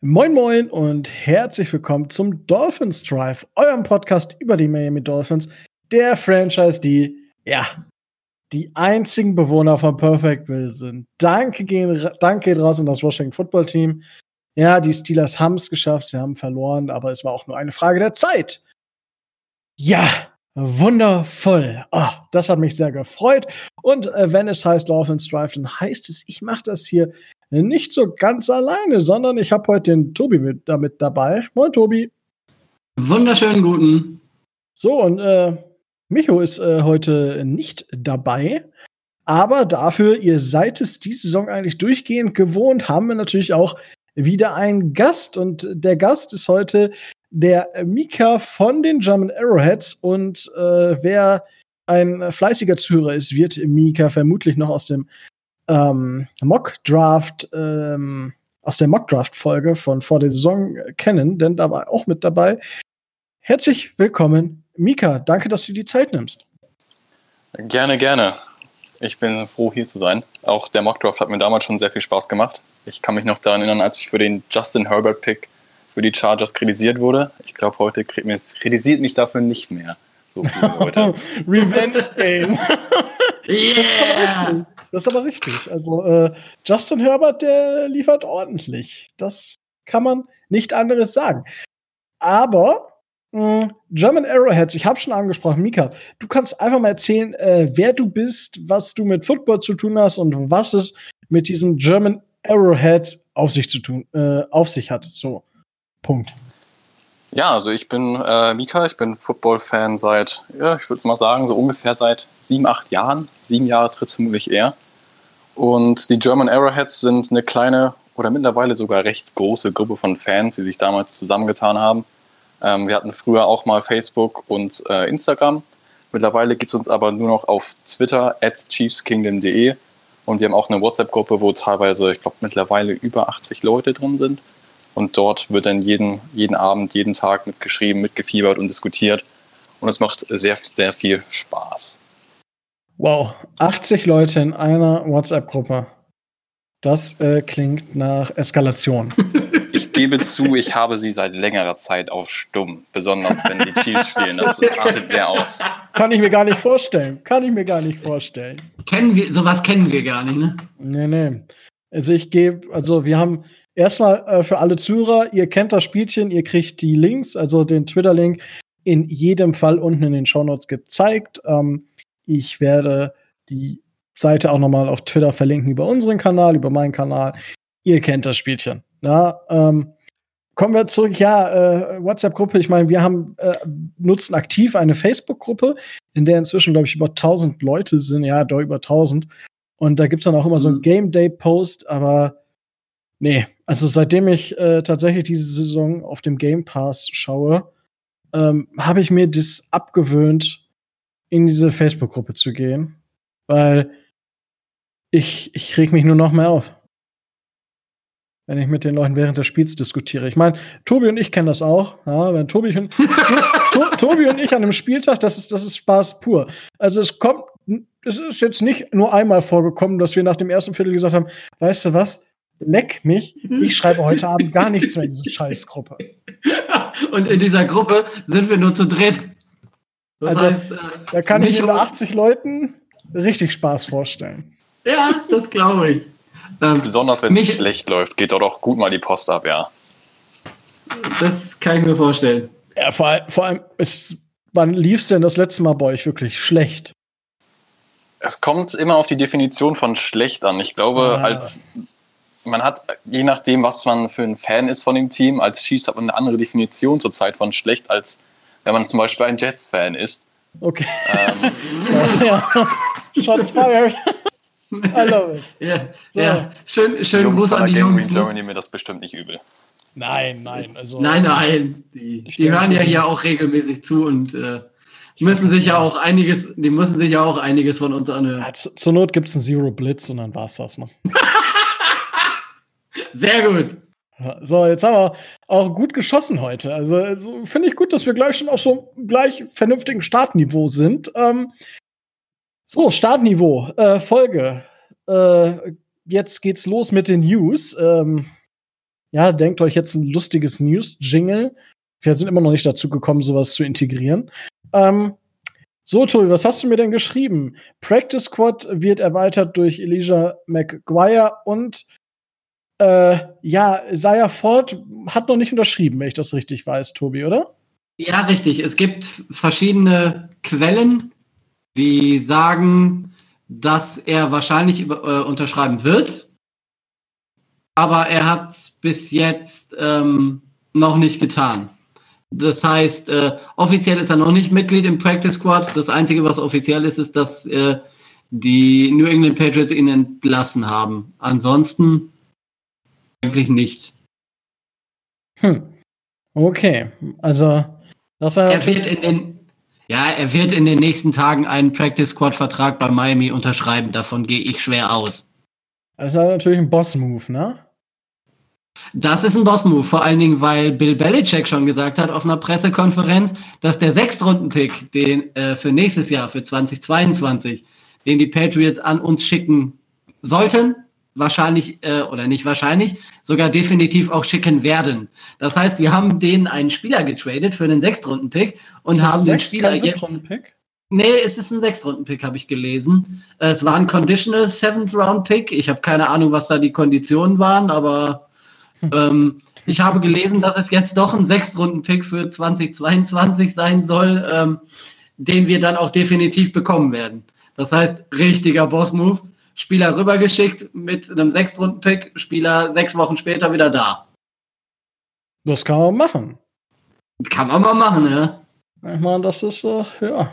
Moin Moin und herzlich willkommen zum Dolphins Drive, eurem Podcast über die Miami Dolphins, der Franchise, die, ja, die einzigen Bewohner von Perfectville sind. Danke, gehen, danke geht raus an das Washington Football Team. Ja, die Steelers haben es geschafft, sie haben verloren, aber es war auch nur eine Frage der Zeit. Ja, wundervoll. Oh, das hat mich sehr gefreut. Und äh, wenn es heißt Dolphins Drive, dann heißt es, ich mache das hier nicht so ganz alleine, sondern ich habe heute den Tobi mit, damit dabei. Moin, Tobi. Wunderschönen guten. So, und äh, Micho ist äh, heute nicht dabei. Aber dafür, ihr seid es diese Saison eigentlich durchgehend gewohnt, haben wir natürlich auch wieder einen Gast. Und der Gast ist heute der Mika von den German Arrowheads. Und äh, wer ein fleißiger Zuhörer ist, wird Mika vermutlich noch aus dem ähm, Mock-Draft, ähm, aus der Mock-Draft-Folge von vor der Saison kennen, denn da war auch mit dabei. Herzlich willkommen, Mika. Danke, dass du dir die Zeit nimmst. Gerne, gerne. Ich bin froh, hier zu sein. Auch der Mock-Draft hat mir damals schon sehr viel Spaß gemacht. Ich kann mich noch daran erinnern, als ich für den Justin Herbert-Pick für die Chargers kritisiert wurde. Ich glaube, heute kritisiert mich dafür nicht mehr so viele Leute. Revenge Game. yeah. Das ist aber richtig. Also äh, Justin Herbert, der liefert ordentlich. Das kann man nicht anderes sagen. Aber mh, hm, German Arrowheads, ich habe schon angesprochen, Mika, du kannst einfach mal erzählen, äh, wer du bist, was du mit Football zu tun hast und was es mit diesen German Arrowheads auf sich zu tun, äh, auf sich hat. So, Punkt. Ja, also ich bin äh, Mika, ich bin Football-Fan seit, ja, ich würde es mal sagen, so ungefähr seit sieben, acht Jahren. Sieben Jahre tritt vermutlich eher. Und die German Arrowheads sind eine kleine oder mittlerweile sogar recht große Gruppe von Fans, die sich damals zusammengetan haben. Ähm, wir hatten früher auch mal Facebook und äh, Instagram. Mittlerweile gibt es uns aber nur noch auf Twitter at chiefskingdom.de und wir haben auch eine WhatsApp-Gruppe, wo teilweise, ich glaube, mittlerweile über 80 Leute drin sind. Und dort wird dann jeden, jeden Abend, jeden Tag mitgeschrieben, mitgefiebert und diskutiert. Und es macht sehr, sehr viel Spaß. Wow, 80 Leute in einer WhatsApp-Gruppe. Das äh, klingt nach Eskalation. Ich gebe zu, ich habe sie seit längerer Zeit auf stumm, besonders wenn die Chiefs spielen. Das artet sehr aus. Kann ich mir gar nicht vorstellen. Kann ich mir gar nicht vorstellen. Kennen wir, sowas kennen wir gar nicht, ne? Nee, nee. Also ich gebe, also wir haben Erstmal äh, für alle Zuhörer, ihr kennt das Spielchen, ihr kriegt die Links, also den Twitter-Link in jedem Fall unten in den Shownotes gezeigt. Ähm, ich werde die Seite auch nochmal auf Twitter verlinken über unseren Kanal, über meinen Kanal. Ihr kennt das Spielchen. Ja, ähm, kommen wir zurück. Ja, äh, WhatsApp-Gruppe. Ich meine, wir haben äh, nutzen aktiv eine Facebook-Gruppe, in der inzwischen glaube ich über 1000 Leute sind. Ja, da über 1000. Und da gibt's dann auch immer so ein mhm. Game Day Post, aber Nee, also seitdem ich äh, tatsächlich diese Saison auf dem Game Pass schaue, ähm, habe ich mir das abgewöhnt, in diese Facebook-Gruppe zu gehen, weil ich, ich reg mich nur noch mehr auf. Wenn ich mit den Leuten während des Spiels diskutiere. Ich meine, Tobi und ich kennen das auch. Ja, wenn Tobi und, to, Tobi und ich an einem Spieltag, das ist, das ist Spaß pur. Also es kommt, es ist jetzt nicht nur einmal vorgekommen, dass wir nach dem ersten Viertel gesagt haben, weißt du was, leck mich, ich schreibe heute Abend gar nichts mehr in diese Scheißgruppe. Und in dieser Gruppe sind wir nur zu dritt. Das also, heißt, äh, da kann ich mir 80 Leuten richtig Spaß vorstellen. Ja, das glaube ich. Ähm, Besonders wenn es schlecht läuft, geht doch auch gut mal die Post ab, ja. Das kann ich mir vorstellen. Ja, vor, vor allem, ist, wann lief es denn das letzte Mal bei euch wirklich schlecht? Es kommt immer auf die Definition von schlecht an. Ich glaube, ah. als man hat, je nachdem, was man für ein Fan ist von dem Team, als Chiefs hat man eine andere Definition zurzeit von schlecht, als wenn man zum Beispiel ein Jets-Fan ist. Okay. Ähm, ja. Shots fired. I love it. Ja, so. ja. schön, schön Jungs Gruß an die Jungs. Green Germany mir das bestimmt nicht übel. Nein, nein. Also, nein, nein. Die, die hören ja hier auch regelmäßig zu und äh, die müssen sich ja auch einiges, die müssen sich ja auch einiges von uns anhören. Ja, zu, zur Not gibt es einen Zero Blitz und dann war's das noch. Sehr gut. So, jetzt haben wir auch gut geschossen heute. Also, also finde ich gut, dass wir gleich schon auf so gleich vernünftigen Startniveau sind. Ähm, so, Startniveau, äh, Folge. Äh, jetzt geht's los mit den News. Ähm, ja, denkt euch jetzt ein lustiges News-Jingle. Wir sind immer noch nicht dazu gekommen, sowas zu integrieren. Ähm, so, Tobi, was hast du mir denn geschrieben? Practice Squad wird erweitert durch Elijah McGuire und äh, ja, Isaiah Ford hat noch nicht unterschrieben, wenn ich das richtig weiß, Tobi, oder? Ja, richtig. Es gibt verschiedene Quellen, die sagen, dass er wahrscheinlich über, äh, unterschreiben wird. Aber er hat es bis jetzt ähm, noch nicht getan. Das heißt, äh, offiziell ist er noch nicht Mitglied im Practice Squad. Das Einzige, was offiziell ist, ist, dass äh, die New England Patriots ihn entlassen haben. Ansonsten eigentlich nicht. Hm. Okay, also das war er wird in den ja, er wird in den nächsten Tagen einen Practice Squad Vertrag bei Miami unterschreiben. Davon gehe ich schwer aus. Das ist natürlich ein Boss Move, ne? Das ist ein Boss-Move, vor allen Dingen, weil Bill Belichick schon gesagt hat auf einer Pressekonferenz, dass der Sechstrunden-Pick, den äh, für nächstes Jahr, für 2022, den die Patriots an uns schicken sollten, wahrscheinlich äh, oder nicht wahrscheinlich, sogar definitiv auch schicken werden. Das heißt, wir haben denen einen Spieler getradet für einen Sechstrunden-Pick und haben den Spieler jetzt. Nee, es ist ein Sechstrunden-Pick, habe ich gelesen. Es war ein Conditional Seventh-Round-Pick. Ich habe keine Ahnung, was da die Konditionen waren, aber ähm, ich habe gelesen, dass es jetzt doch ein Sechstrunden-Pick für 2022 sein soll, ähm, den wir dann auch definitiv bekommen werden. Das heißt, richtiger Boss-Move. Spieler rübergeschickt mit einem Sechstrunden-Pick, Spieler sechs Wochen später wieder da. Das kann man machen. Kann man mal machen, ja. Ich meine, das ist, äh, ja.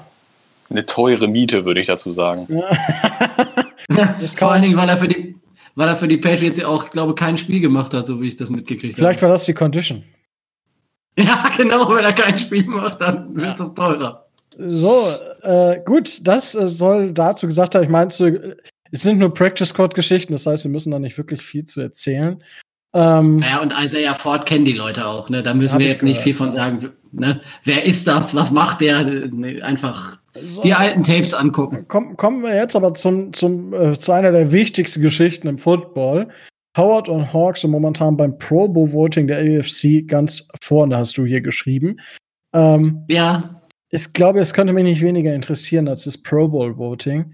Eine teure Miete, würde ich dazu sagen. Ja. Vor allen Dingen, weil er für die, weil er für die Patriots ja auch, glaube kein Spiel gemacht hat, so wie ich das mitgekriegt habe. Vielleicht war das die Condition. Ja, genau, wenn er kein Spiel macht, dann wird das teurer. So, äh, gut, das äh, soll dazu gesagt haben. Ich meinte, es sind nur Practice Squad Geschichten, das heißt, wir müssen da nicht wirklich viel zu erzählen. Ähm, ja, und Isaiah Ford kennen die Leute auch, ne? Da müssen wir jetzt nicht viel von sagen. Ne? Wer ist das? Was macht der? Ne, einfach so, die alten Tapes angucken. Komm, kommen wir jetzt aber zum, zum, äh, zu einer der wichtigsten Geschichten im Football. Howard und Hawks sind momentan beim Pro Bowl Voting der AFC ganz vorne, hast du hier geschrieben. Ähm, ja. Ich glaube, es könnte mich nicht weniger interessieren als das Pro Bowl Voting,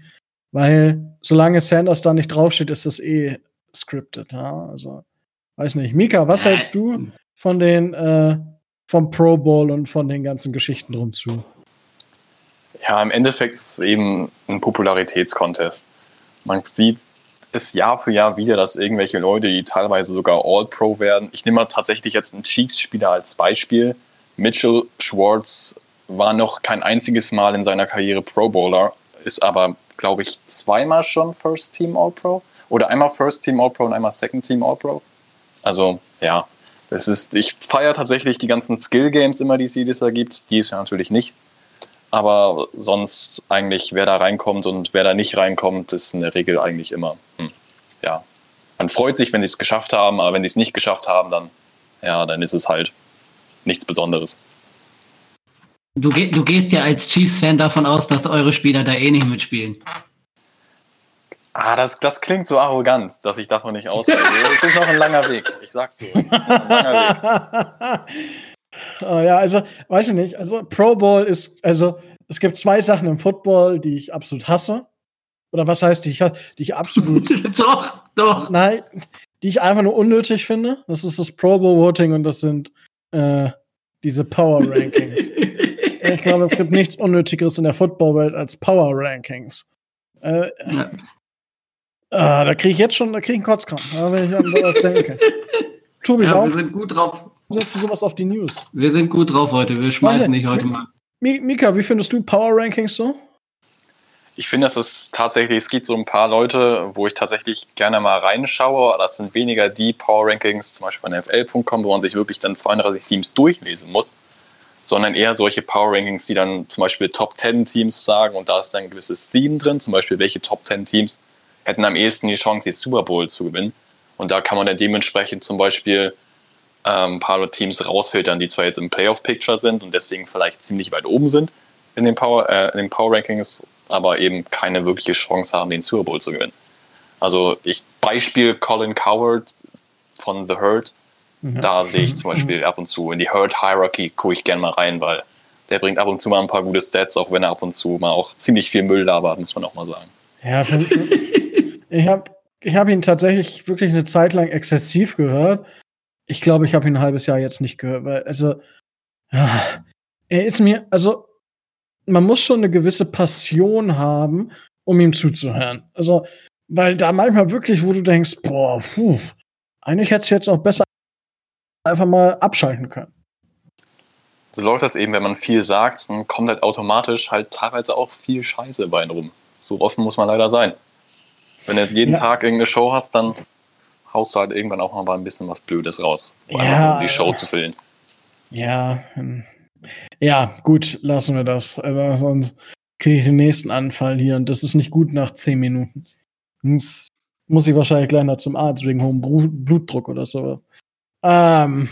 weil solange Sanders da nicht draufsteht, ist das eh scripted. Ja? Also, weiß nicht. Mika, was hältst du von den äh, vom Pro Bowl und von den ganzen Geschichten drum zu? Ja, im Endeffekt ist es eben ein Popularitätskontest. Man sieht es Jahr für Jahr wieder, dass irgendwelche Leute, die teilweise sogar All-Pro werden. Ich nehme mal tatsächlich jetzt einen Chiefs-Spieler als Beispiel. Mitchell Schwartz war noch kein einziges Mal in seiner Karriere Pro Bowler, ist aber, glaube ich, zweimal schon First Team All-Pro. Oder einmal First Team All-Pro und einmal Second Team All-Pro. Also, ja, es ist, ich feiere tatsächlich die ganzen Skill-Games immer, die es jedes gibt. Die ist ja natürlich nicht. Aber sonst eigentlich, wer da reinkommt und wer da nicht reinkommt, ist in der Regel eigentlich immer, hm, ja. Man freut sich, wenn sie es geschafft haben, aber wenn sie es nicht geschafft haben, dann, ja, dann ist es halt nichts Besonderes. Du, du gehst ja als Chiefs-Fan davon aus, dass eure Spieler da eh nicht mitspielen. Ah, das, das klingt so arrogant, dass ich davon nicht ausgehe. es ist noch ein langer Weg. Ich sag's dir. Es ist noch ein langer Weg. Oh, ja, also, weiß ich nicht. Also, Pro Bowl ist, also, es gibt zwei Sachen im Football, die ich absolut hasse. Oder was heißt, die ich, die ich absolut. doch, doch. Nein, die ich einfach nur unnötig finde. Das ist das Pro Bowl Voting und das sind äh, diese Power Rankings. Ich glaube, es gibt nichts Unnötigeres in der Footballwelt als Power Rankings. Äh, ja. ah, da kriege ich jetzt schon, da kriege ich einen Kotzkram, wenn ich an sowas denke. Tobi, ja, wir sind gut drauf setzt du sowas auf die News? Wir sind gut drauf heute. Wir schmeißen nicht heute mal. Mika, wie findest du Power Rankings so? Ich finde, das ist tatsächlich, es gibt so ein paar Leute, wo ich tatsächlich gerne mal reinschaue. Das sind weniger die Power Rankings, zum Beispiel von NFL.com, wo man sich wirklich dann 32 Teams durchlesen muss, sondern eher solche Power Rankings, die dann zum Beispiel Top 10 Teams sagen und da ist dann ein gewisses Theme drin, zum Beispiel welche Top 10 Teams hätten am ehesten die Chance, die Super Bowl zu gewinnen. Und da kann man dann dementsprechend zum Beispiel ähm, ein paar Teams rausfiltern, die zwar jetzt im Playoff-Picture sind und deswegen vielleicht ziemlich weit oben sind in den Power, äh, in den Power Rankings, aber eben keine wirkliche Chance haben, den Super Bowl zu gewinnen. Also ich Beispiel Colin Coward von The Herd, Ja. Da sehe ich zum Beispiel ab und zu in die Hurt Hierarchy, gucke ich gerne mal rein, weil der bringt ab und zu mal ein paar gute Stats, auch wenn er ab und zu mal auch ziemlich viel Müll labert, muss man auch mal sagen. Ja, ich habe ich hab ihn tatsächlich wirklich eine Zeit lang exzessiv gehört. Ich glaube, ich habe ihn ein halbes Jahr jetzt nicht gehört, weil, also, ja, er ist mir, also, man muss schon eine gewisse Passion haben, um ihm zuzuhören. Also, weil da manchmal wirklich, wo du denkst, boah, puh, eigentlich hätte es jetzt auch besser einfach mal abschalten können. So läuft das eben, wenn man viel sagt, dann kommt halt automatisch halt teilweise auch viel Scheiße bei rum. So offen muss man leider sein. Wenn du jeden ja. Tag irgendeine Show hast, dann haust du halt irgendwann auch mal ein bisschen was Blödes raus, ja, um die Show zu füllen. Ja, hm. ja, gut, lassen wir das. Aber sonst kriege ich den nächsten Anfall hier und das ist nicht gut nach zehn Minuten. Sonst muss ich wahrscheinlich gleich noch zum Arzt wegen hohem Blutdruck oder sowas. Ähm,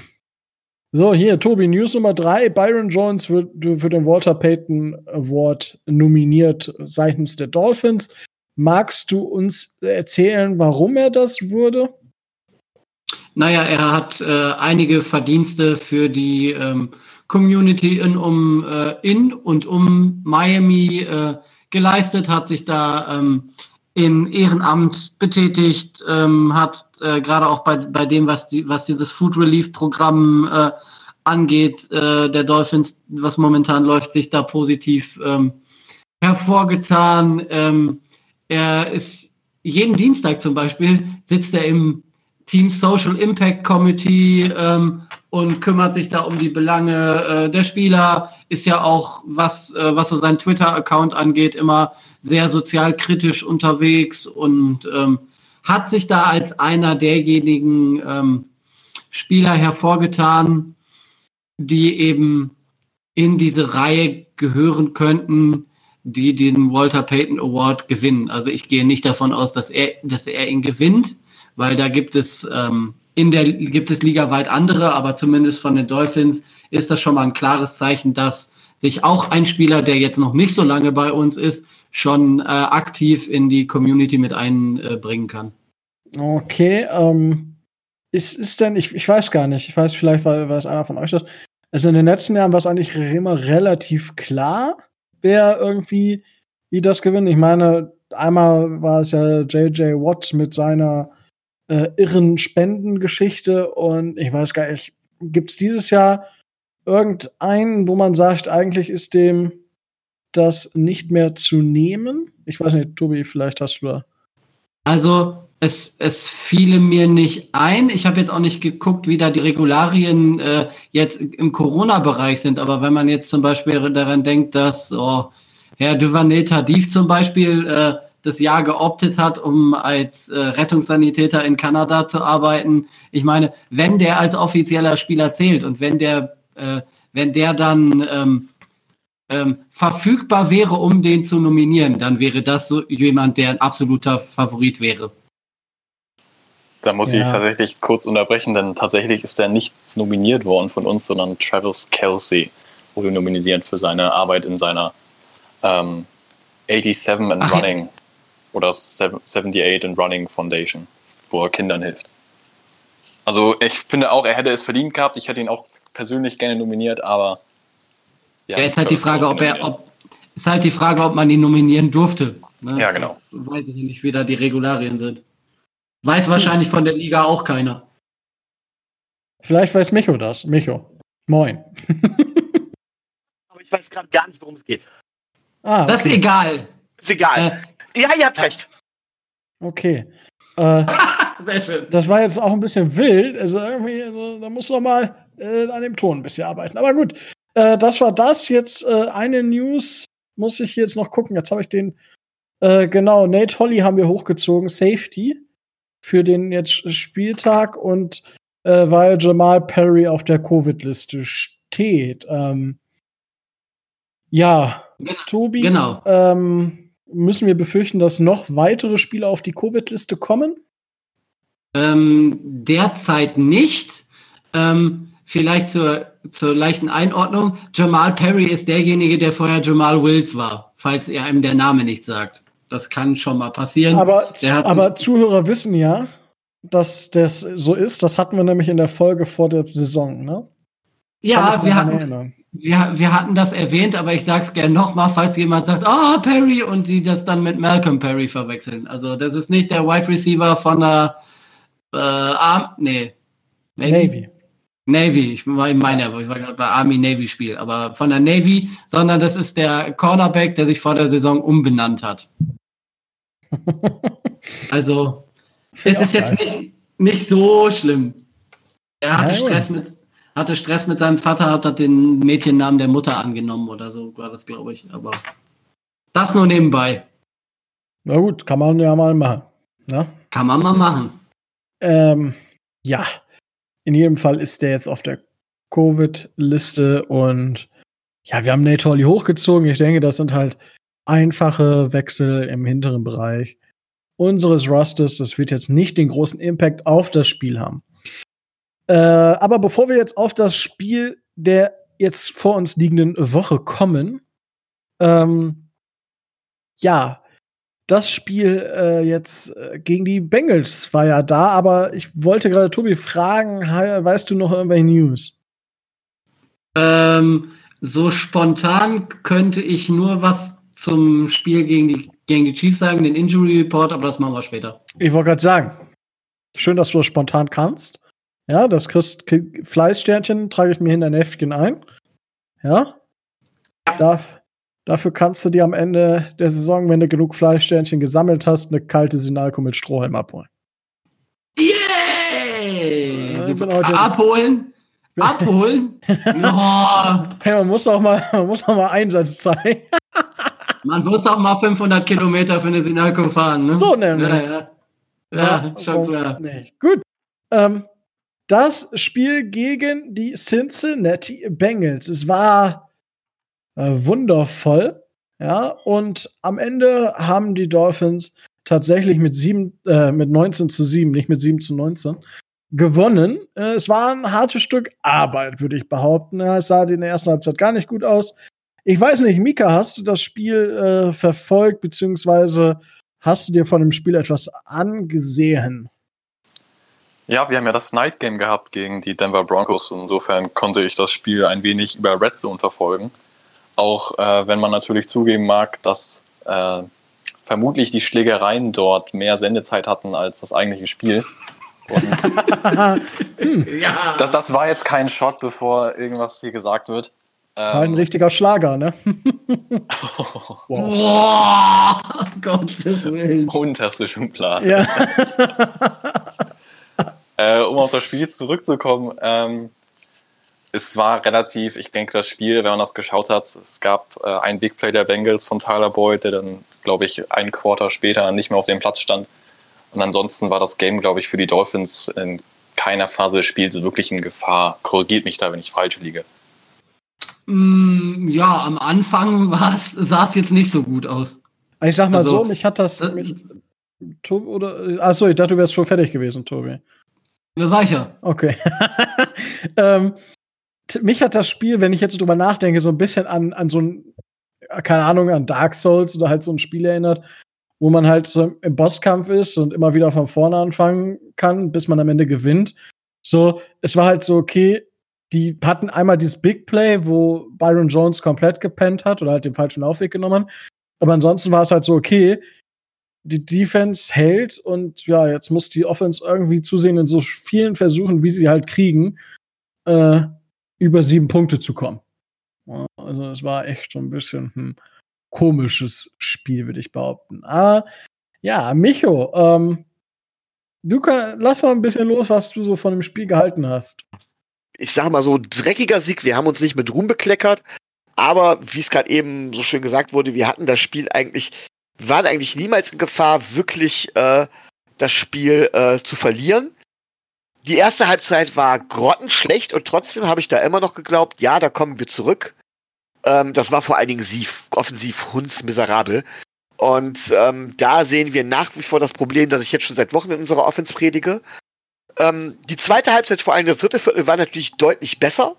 so, hier, Tobi, News Nummer drei. Byron Jones wird für den Walter Payton Award nominiert seitens der Dolphins. Magst du uns erzählen, warum er das wurde? Naja, er hat äh, einige Verdienste für die ähm, Community in, um, äh, in und um Miami äh, geleistet, hat sich da ähm, im Ehrenamt betätigt, ähm, hat äh, gerade auch bei, bei dem, was, die, was dieses Food Relief Programm äh, angeht, äh, der Dolphins, was momentan läuft, sich da positiv ähm, hervorgetan. Ähm, er ist jeden Dienstag zum Beispiel sitzt er im Team Social Impact Committee ähm, und kümmert sich da um die Belange äh, der Spieler. Ist ja auch, was, äh, was so sein Twitter-Account angeht, immer sehr sozialkritisch unterwegs und ähm, hat sich da als einer derjenigen ähm, Spieler hervorgetan, die eben in diese Reihe gehören könnten, die den Walter Payton Award gewinnen. Also ich gehe nicht davon aus, dass er, dass er ihn gewinnt, weil da gibt es ähm, in der gibt es ligaweit andere, aber zumindest von den Dolphins ist das schon mal ein klares Zeichen, dass sich auch ein Spieler, der jetzt noch nicht so lange bei uns ist, schon äh, aktiv in die Community mit einbringen äh, kann. Okay, ähm, ist, ist denn, ich, ich weiß gar nicht, ich weiß vielleicht, weil, es einer von euch das. Also in den letzten Jahren war es eigentlich immer relativ klar, wer irgendwie wie das gewinnt. Ich meine, einmal war es ja JJ Watt mit seiner äh, irren Spendengeschichte und ich weiß gar nicht, gibt es dieses Jahr irgendeinen, wo man sagt, eigentlich ist dem das nicht mehr zu nehmen? Ich weiß nicht, Tobi, vielleicht hast du da. Also, es, es fiele mir nicht ein. Ich habe jetzt auch nicht geguckt, wie da die Regularien äh, jetzt im Corona-Bereich sind. Aber wenn man jetzt zum Beispiel daran denkt, dass oh, Herr Duvernay Tardif zum Beispiel äh, das Jahr geoptet hat, um als äh, Rettungssanitäter in Kanada zu arbeiten. Ich meine, wenn der als offizieller Spieler zählt und wenn der, äh, wenn der dann ähm, ähm, verfügbar wäre, um den zu nominieren, dann wäre das so jemand, der ein absoluter Favorit wäre. Da muss ja. ich tatsächlich kurz unterbrechen, denn tatsächlich ist er nicht nominiert worden von uns, sondern Travis Kelsey wurde nominiert für seine Arbeit in seiner ähm, 87 and Ach, Running. Oder 78 and Running Foundation, wo er Kindern hilft. Also ich finde auch, er hätte es verdient gehabt. Ich hätte ihn auch persönlich gerne nominiert, aber ja, ja ist halt die Frage, ob er, ob, ist halt die Frage, ob man ihn nominieren durfte. Ne? Ja, genau. Das weiß ich nicht, wie da die Regularien sind. Weiß wahrscheinlich von der Liga auch keiner. Vielleicht weiß Micho das. Micho. Moin. Aber ich weiß gerade gar nicht, worum es geht. Ah, okay. Das ist egal. Ist egal. Ja, ihr habt recht. Okay. Äh, Sehr schön. Das war jetzt auch ein bisschen wild. Also irgendwie, also, da muss noch mal äh, an dem Ton ein bisschen arbeiten. Aber gut, äh, das war das. Jetzt äh, eine News muss ich jetzt noch gucken. Jetzt habe ich den äh, genau Nate Holly haben wir hochgezogen, Safety für den jetzt Spieltag und äh, weil Jamal Perry auf der Covid-Liste steht. Ähm, ja, genau. Tobi, genau. Ähm, müssen wir befürchten, dass noch weitere Spieler auf die Covid-Liste kommen? Ähm, derzeit nicht. Ähm, vielleicht zur, zur leichten Einordnung. Jamal Perry ist derjenige, der vorher Jamal Wills war, falls er einem der Name nicht sagt. Das kann schon mal passieren. Aber, aber Zuhörer wissen ja, dass das so ist. Das hatten wir nämlich in der Folge vor der Saison, ne? Ja, wir hatten, wir, wir hatten das erwähnt, aber ich sag's gerne nochmal, falls jemand sagt, ah, oh, Perry, und die das dann mit Malcolm Perry verwechseln. Also, das ist nicht der Wide Receiver von der äh, Arm, nee. Navy. Navy. Navy, ich war in meiner, ich war gerade bei Army Navy Spiel, aber von der Navy, sondern das ist der Cornerback, der sich vor der Saison umbenannt hat. also, es ist jetzt nicht, nicht so schlimm. Er hatte Nein. Stress mit, hatte Stress mit seinem Vater, hat den Mädchennamen der Mutter angenommen oder so, war das, glaube ich. Aber das nur nebenbei. Na gut, kann man ja mal machen. Ne? Kann man mal machen. Ähm, ja, in jedem Fall ist der jetzt auf der Covid-Liste und ja, wir haben Nate Hawley hochgezogen. Ich denke, das sind halt einfache Wechsel im hinteren Bereich unseres Rosters. Das wird jetzt nicht den großen Impact auf das Spiel haben. Äh, aber bevor wir jetzt auf das Spiel der jetzt vor uns liegenden Woche kommen, ähm, ja, das Spiel äh, jetzt äh, gegen die Bengals war ja da, aber ich wollte gerade Tobi fragen, weißt du noch irgendwelche News? Ähm, so spontan könnte ich nur was zum Spiel gegen die, gegen die Chiefs sagen, den Injury Report, aber das machen wir später. Ich wollte gerade sagen, schön, dass du das spontan kannst. Ja, das kriegst Fleißsternchen, trage ich mir in dein Heftchen ein. Ja. Darf, Dafür kannst du dir am Ende der Saison, wenn du genug Fleischsternchen gesammelt hast, eine kalte Sinalco mit Strohhalm abholen. Yay! Yeah! abholen? Abholen? no. hey, man muss auch mal, man muss auch mal Einsatz zeigen. man muss auch mal 500 Kilometer für eine Sinalco fahren, ne? So nämlich. Ja, ja. ja, ja schon klar. Nee. Gut. Ähm, das Spiel gegen die Cincinnati Bengals. Es war äh, wundervoll. Ja, und am Ende haben die Dolphins tatsächlich mit, sieben, äh, mit 19 zu 7, nicht mit 7 zu 19, gewonnen. Äh, es war ein hartes Stück Arbeit, würde ich behaupten. Ja, es sah in der ersten Halbzeit gar nicht gut aus. Ich weiß nicht, Mika, hast du das Spiel äh, verfolgt, beziehungsweise hast du dir von dem Spiel etwas angesehen? Ja, wir haben ja das Night Game gehabt gegen die Denver Broncos. Insofern konnte ich das Spiel ein wenig über Red Zone verfolgen. Auch äh, wenn man natürlich zugeben mag, dass äh, vermutlich die Schlägereien dort mehr Sendezeit hatten als das eigentliche Spiel. Und ja. das, das war jetzt kein Shot, bevor irgendwas hier gesagt wird. Ähm, ein richtiger Schlager, ne? wow. wow. Gottes Willen. Unterste Schublade. Ja. Äh, um auf das Spiel zurückzukommen, ähm, es war relativ, ich denke, das Spiel, wenn man das geschaut hat, es gab äh, einen Big Play der Bengals von Tyler Boyd, der dann, glaube ich, ein Quarter später nicht mehr auf dem Platz stand. Und ansonsten war das Game, glaube ich, für die Dolphins in keiner Phase des Spiels wirklich in Gefahr. Korrigiert mich da, wenn ich falsch liege. Mm, ja, am Anfang sah es jetzt nicht so gut aus. Ich sag mal also, so, mich hat das. Äh, mich, Tobi, oder, achso, ich dachte, du wärst schon fertig gewesen, Tobi. Ja, war ich ja. Okay. ähm, mich hat das Spiel, wenn ich jetzt drüber nachdenke, so ein bisschen an, an so ein, keine Ahnung, an Dark Souls oder halt so ein Spiel erinnert, wo man halt so im Bosskampf ist und immer wieder von vorne anfangen kann, bis man am Ende gewinnt. So, es war halt so, okay, die hatten einmal dieses Big Play, wo Byron Jones komplett gepennt hat oder halt den falschen Laufweg genommen. Aber ansonsten war es halt so, okay, die Defense hält und ja, jetzt muss die Offense irgendwie zusehen in so vielen Versuchen, wie sie halt kriegen, äh, über sieben Punkte zu kommen. Also es war echt schon ein bisschen ein komisches Spiel, würde ich behaupten. Aber ja, Micho, ähm, du kann, lass mal ein bisschen los, was du so von dem Spiel gehalten hast. Ich sag mal so, dreckiger Sieg. Wir haben uns nicht mit Ruhm bekleckert, aber wie es gerade eben so schön gesagt wurde, wir hatten das Spiel eigentlich, waren eigentlich niemals in Gefahr, wirklich äh, das Spiel äh, zu verlieren die erste Halbzeit war grottenschlecht und trotzdem habe ich da immer noch geglaubt, ja, da kommen wir zurück. Ähm, das war vor allen Dingen sie, offensiv hundsmiserabel. Und ähm, da sehen wir nach wie vor das Problem, das ich jetzt schon seit Wochen in unserer Offense predige. Ähm, die zweite Halbzeit, vor allem das dritte Viertel, war natürlich deutlich besser.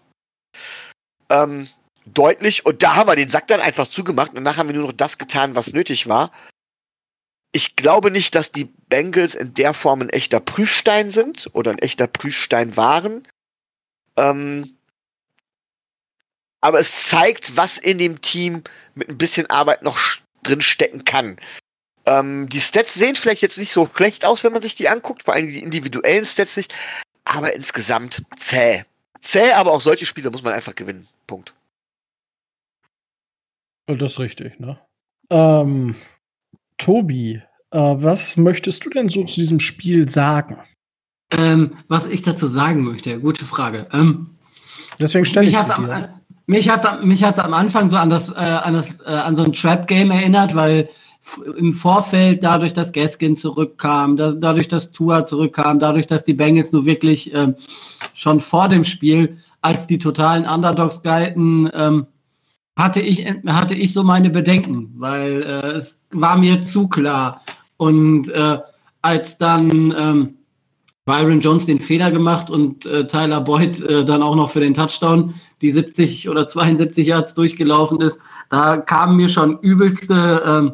Ähm, deutlich. Und da haben wir den Sack dann einfach zugemacht. Und danach haben wir nur noch das getan, was nötig war. ich glaube nicht, dass die Bengals in der Form ein echter Prüfstein sind oder ein echter Prüfstein waren. Ähm, aber es zeigt, was in dem Team mit ein bisschen Arbeit noch drin stecken kann. Ähm, die Stats sehen vielleicht jetzt nicht so schlecht aus, wenn man sich die anguckt, vor allem die individuellen Stats nicht, aber insgesamt zäh. Zäh, aber auch solche Spiele muss man einfach gewinnen. Punkt. Das ist richtig, ne? Ähm, Tobi, äh, was möchtest du denn so zu diesem Spiel sagen? Ähm, was ich dazu sagen möchte, gute Frage. Ähm, Deswegen stelle ich sie dir. Am, mich hat mich hat's am Anfang so an das, äh, an, das äh, an so ein Trap-Game erinnert, weil im Vorfeld dadurch, dass Gaskin zurückkam, dass, dadurch, dass Tua zurückkam, dadurch, dass die Bengals nur wirklich äh, schon vor dem Spiel als die totalen Underdogs galten, ähm, hatte ich, hatte ich so meine Bedenken, weil äh, es war mir zu klar. Und äh, als dann ähm, Byron Jones den Fehler gemacht und äh, Tyler Boyd äh, dann auch noch für den Touchdown die 70 oder 72 Yards durchgelaufen ist, da kamen mir schon übelste, ähm,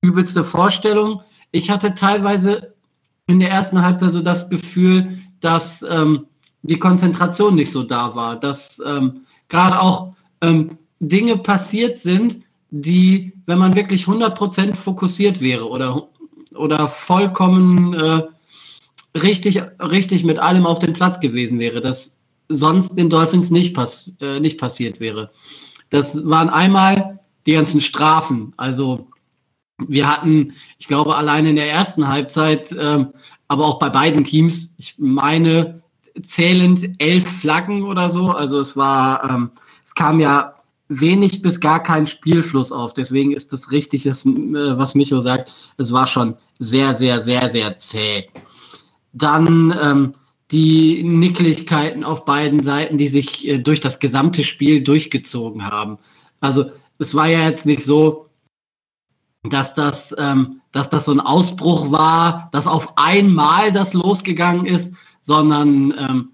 übelste Vorstellungen. Ich hatte teilweise in der ersten Halbzeit so das Gefühl, dass ähm, die Konzentration nicht so da war, dass ähm, gerade auch ähm, Dinge passiert sind, die, wenn man wirklich 100% fokussiert wäre oder, oder vollkommen äh, richtig, richtig mit allem auf dem Platz gewesen wäre, das sonst den Dolphins nicht, pass, äh, nicht passiert wäre. Das waren einmal die ganzen Strafen. Also wir hatten, ich glaube, allein in der ersten Halbzeit, ähm, aber auch bei beiden Teams, ich meine, zählend elf Flaggen oder so. Also es war, ähm, es kam ja wenig bis gar kein Spielfluss auf. Deswegen ist das richtig, das, äh, was Micho sagt. Es war schon sehr, sehr, sehr, sehr zäh. Dann ähm, die Nickeligkeiten auf beiden Seiten, die sich äh, durch das gesamte Spiel durchgezogen haben. Also es war ja jetzt nicht so, dass das, ähm, dass das so ein Ausbruch war, dass auf einmal das losgegangen ist, sondern ähm,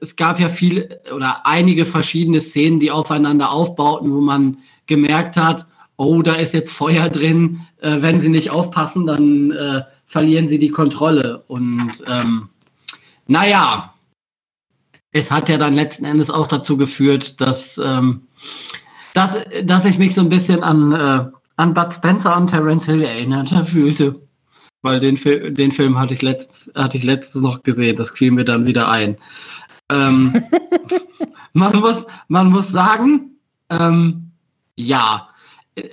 es gab ja viel oder einige verschiedene Szenen, die aufeinander aufbauten, wo man gemerkt hat, oh, da ist jetzt Feuer drin. Äh, wenn sie nicht aufpassen, dann äh, verlieren sie die Kontrolle. Und ähm, naja, es hat ja dann letzten Endes auch dazu geführt, dass, ähm, dass, dass ich mich so ein bisschen an, äh, an Bud Spencer und Terence Hill erinnert fühlte. Weil den, den Film hatte ich, letzt, hatte ich letztens noch gesehen, das fiel mir dann wieder ein. Ähm, man, muss, man muss sagen, ähm, ja,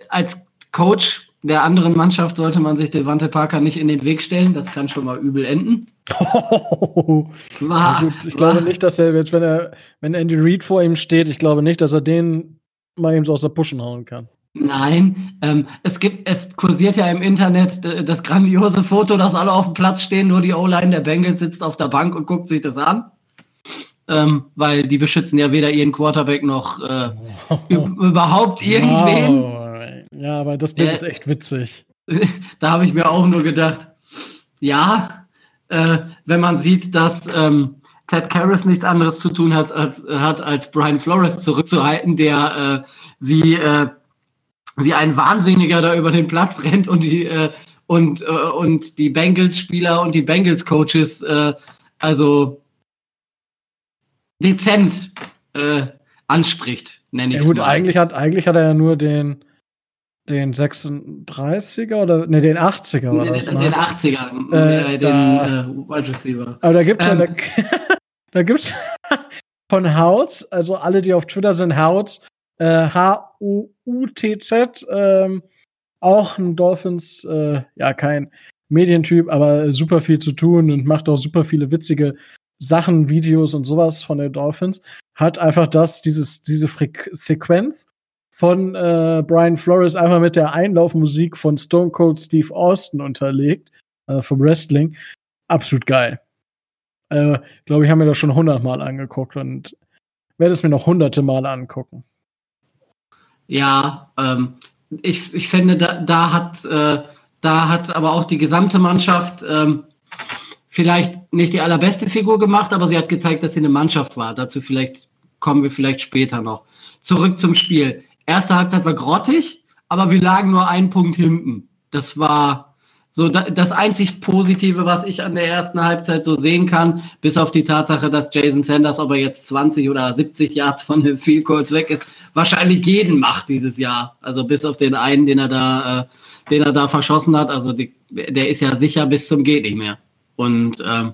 als Coach der anderen Mannschaft sollte man sich Devante Parker nicht in den Weg stellen. Das kann schon mal übel enden. Oh, war, gut, ich war, glaube nicht, dass er jetzt, wenn er, wenn Andy Reid vor ihm steht, ich glaube nicht, dass er den mal eben so aus der Puschen hauen kann. Nein, ähm, es gibt, es kursiert ja im Internet das grandiose Foto, dass alle auf dem Platz stehen, nur die O-Line der Bengals sitzt auf der Bank und guckt sich das an. Ähm, weil die beschützen ja weder ihren Quarterback noch äh, überhaupt irgendwen. Wow. Ja, aber das Bild äh, ist echt witzig. da habe ich mir auch nur gedacht, ja, äh, wenn man sieht, dass ähm, Ted Karras nichts anderes zu tun hat, als, hat, als Brian Flores zurückzuhalten, der äh, wie äh, wie ein Wahnsinniger da über den Platz rennt und die, äh, und, und die Bengals-Spieler und die Bengals-Coaches, also dezent äh, anspricht, nenne ich ja, gut, eigentlich hat, eigentlich hat er ja nur den, den 36er oder ne, den 80er war das, Den, den 80er, äh, den äh, Wide Receiver. Aber da gibt's ähm, ja, da, da gibt's von Houts, also alle, die auf Twitter sind, Houts, äh, H-U-U-T-Z, ähm, auch ein Dolphins, äh, ja, kein Medientyp, aber super viel zu tun und macht auch super viele witzige Sachen, Videos und sowas von den Dolphins. Hat einfach das, dieses, diese Frequ Sequenz von äh, Brian Flores einfach mit der Einlaufmusik von Stone Cold Steve Austin unterlegt, äh, vom Wrestling. Absolut geil. Äh, glaube ich, haben mir das schon hundertmal angeguckt und werde es mir noch hunderte Mal angucken. Ja, ähm, ich, ich finde, da, da, hat, äh, da hat aber auch die gesamte Mannschaft ähm, vielleicht nicht die allerbeste Figur gemacht, aber sie hat gezeigt, dass sie eine Mannschaft war. Dazu vielleicht kommen wir vielleicht später noch. Zurück zum Spiel. Erste Halbzeit war grottig, aber wir lagen nur einen Punkt hinten. Das war, So, das einzig Positive, was ich an der ersten Halbzeit so sehen kann, bis auf die Tatsache, dass Jason Sanders, ob er jetzt 20 oder 70 Yards von den Field Goals weg ist, wahrscheinlich jeden macht dieses Jahr. Also bis auf den einen, den er da, äh, den er da verschossen hat. Also die, der ist ja sicher bis zum geht nicht mehr. Und ähm,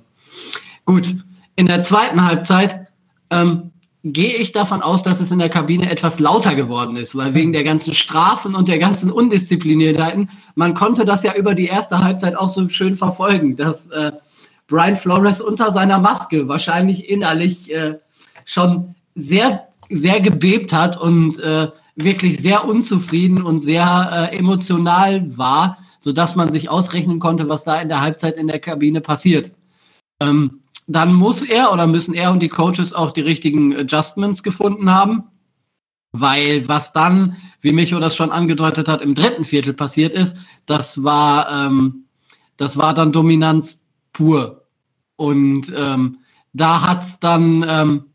gut, in der zweiten Halbzeit ähm, gehe ich davon aus, dass es in der Kabine etwas lauter geworden ist, weil wegen der ganzen Strafen und der ganzen Undiszipliniertheiten, man konnte das ja über die erste Halbzeit auch so schön verfolgen, dass äh, Brian Flores unter seiner Maske wahrscheinlich innerlich äh, schon sehr, sehr gebebt hat und äh, wirklich sehr unzufrieden und sehr äh, emotional war, sodass man sich ausrechnen konnte, was da in der Halbzeit in der Kabine passiert. Ähm, dann muss er oder müssen er und die Coaches auch die richtigen Adjustments gefunden haben. Weil was dann, wie Micho das schon angedeutet hat, im dritten Viertel passiert ist, das war, ähm, das war dann Dominanz pur. Und ähm, da hat dann ähm,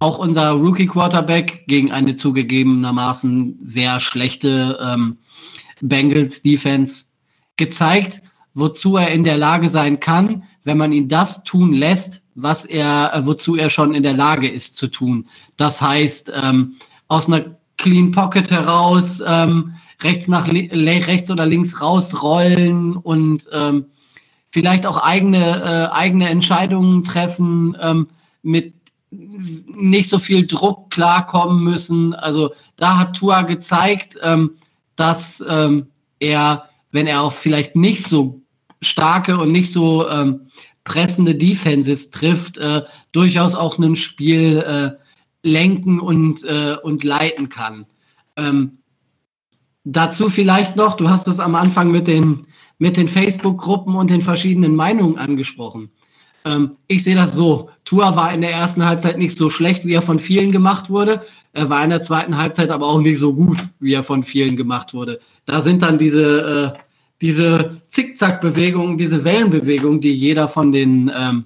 auch unser Rookie-Quarterback gegen eine zugegebenermaßen sehr schlechte ähm, Bengals-Defense gezeigt, wozu er in der Lage sein kann, wenn man ihn das tun lässt, was er, äh, wozu er schon in der Lage ist zu tun. Das heißt, ähm, aus einer Clean Pocket heraus, ähm, rechts nach rechts oder links rausrollen und ähm, vielleicht auch eigene, äh, eigene Entscheidungen treffen, ähm, mit nicht so viel Druck klarkommen müssen. Also da hat Tua gezeigt, ähm, dass ähm, er, wenn er auch vielleicht nicht so starke und nicht so ähm, pressende Defenses trifft, äh, durchaus auch ein Spiel äh, lenken und, äh, und leiten kann. Ähm, dazu vielleicht noch, du hast es am Anfang mit den, mit den Facebook-Gruppen und den verschiedenen Meinungen angesprochen. Ähm, ich sehe das so. Tua war in der ersten Halbzeit nicht so schlecht, wie er von vielen gemacht wurde. Er war in der zweiten Halbzeit aber auch nicht so gut, wie er von vielen gemacht wurde. Da sind dann diese äh, diese Zickzack-Bewegung, diese Wellenbewegung, die jeder von den, ähm,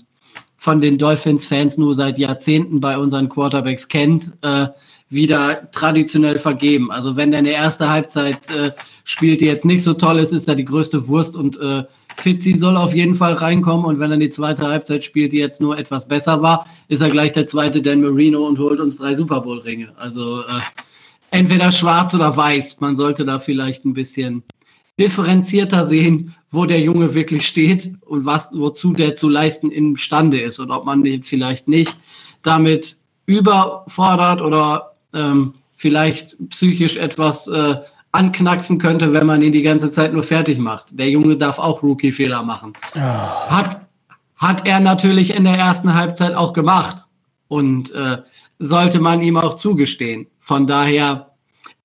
den Dolphins-Fans nur seit Jahrzehnten bei unseren Quarterbacks kennt, äh, wieder traditionell vergeben. Also wenn der eine erste Halbzeit äh, spielt, die jetzt nicht so toll ist, ist er die größte Wurst und äh, Fitzi soll auf jeden Fall reinkommen und wenn er die zweite Halbzeit spielt, die jetzt nur etwas besser war, ist er gleich der zweite Dan Marino und holt uns drei Super Bowl Ringe. Also äh, entweder schwarz oder weiß. Man sollte da vielleicht ein bisschen differenzierter sehen, wo der Junge wirklich steht und was, wozu der zu leisten imstande ist und ob man den vielleicht nicht damit überfordert oder ähm, vielleicht psychisch etwas äh, anknacksen könnte, wenn man ihn die ganze Zeit nur fertig macht. Der Junge darf auch Rookie-Fehler machen. Oh. Hat, hat er natürlich in der ersten Halbzeit auch gemacht und äh, sollte man ihm auch zugestehen. Von daher,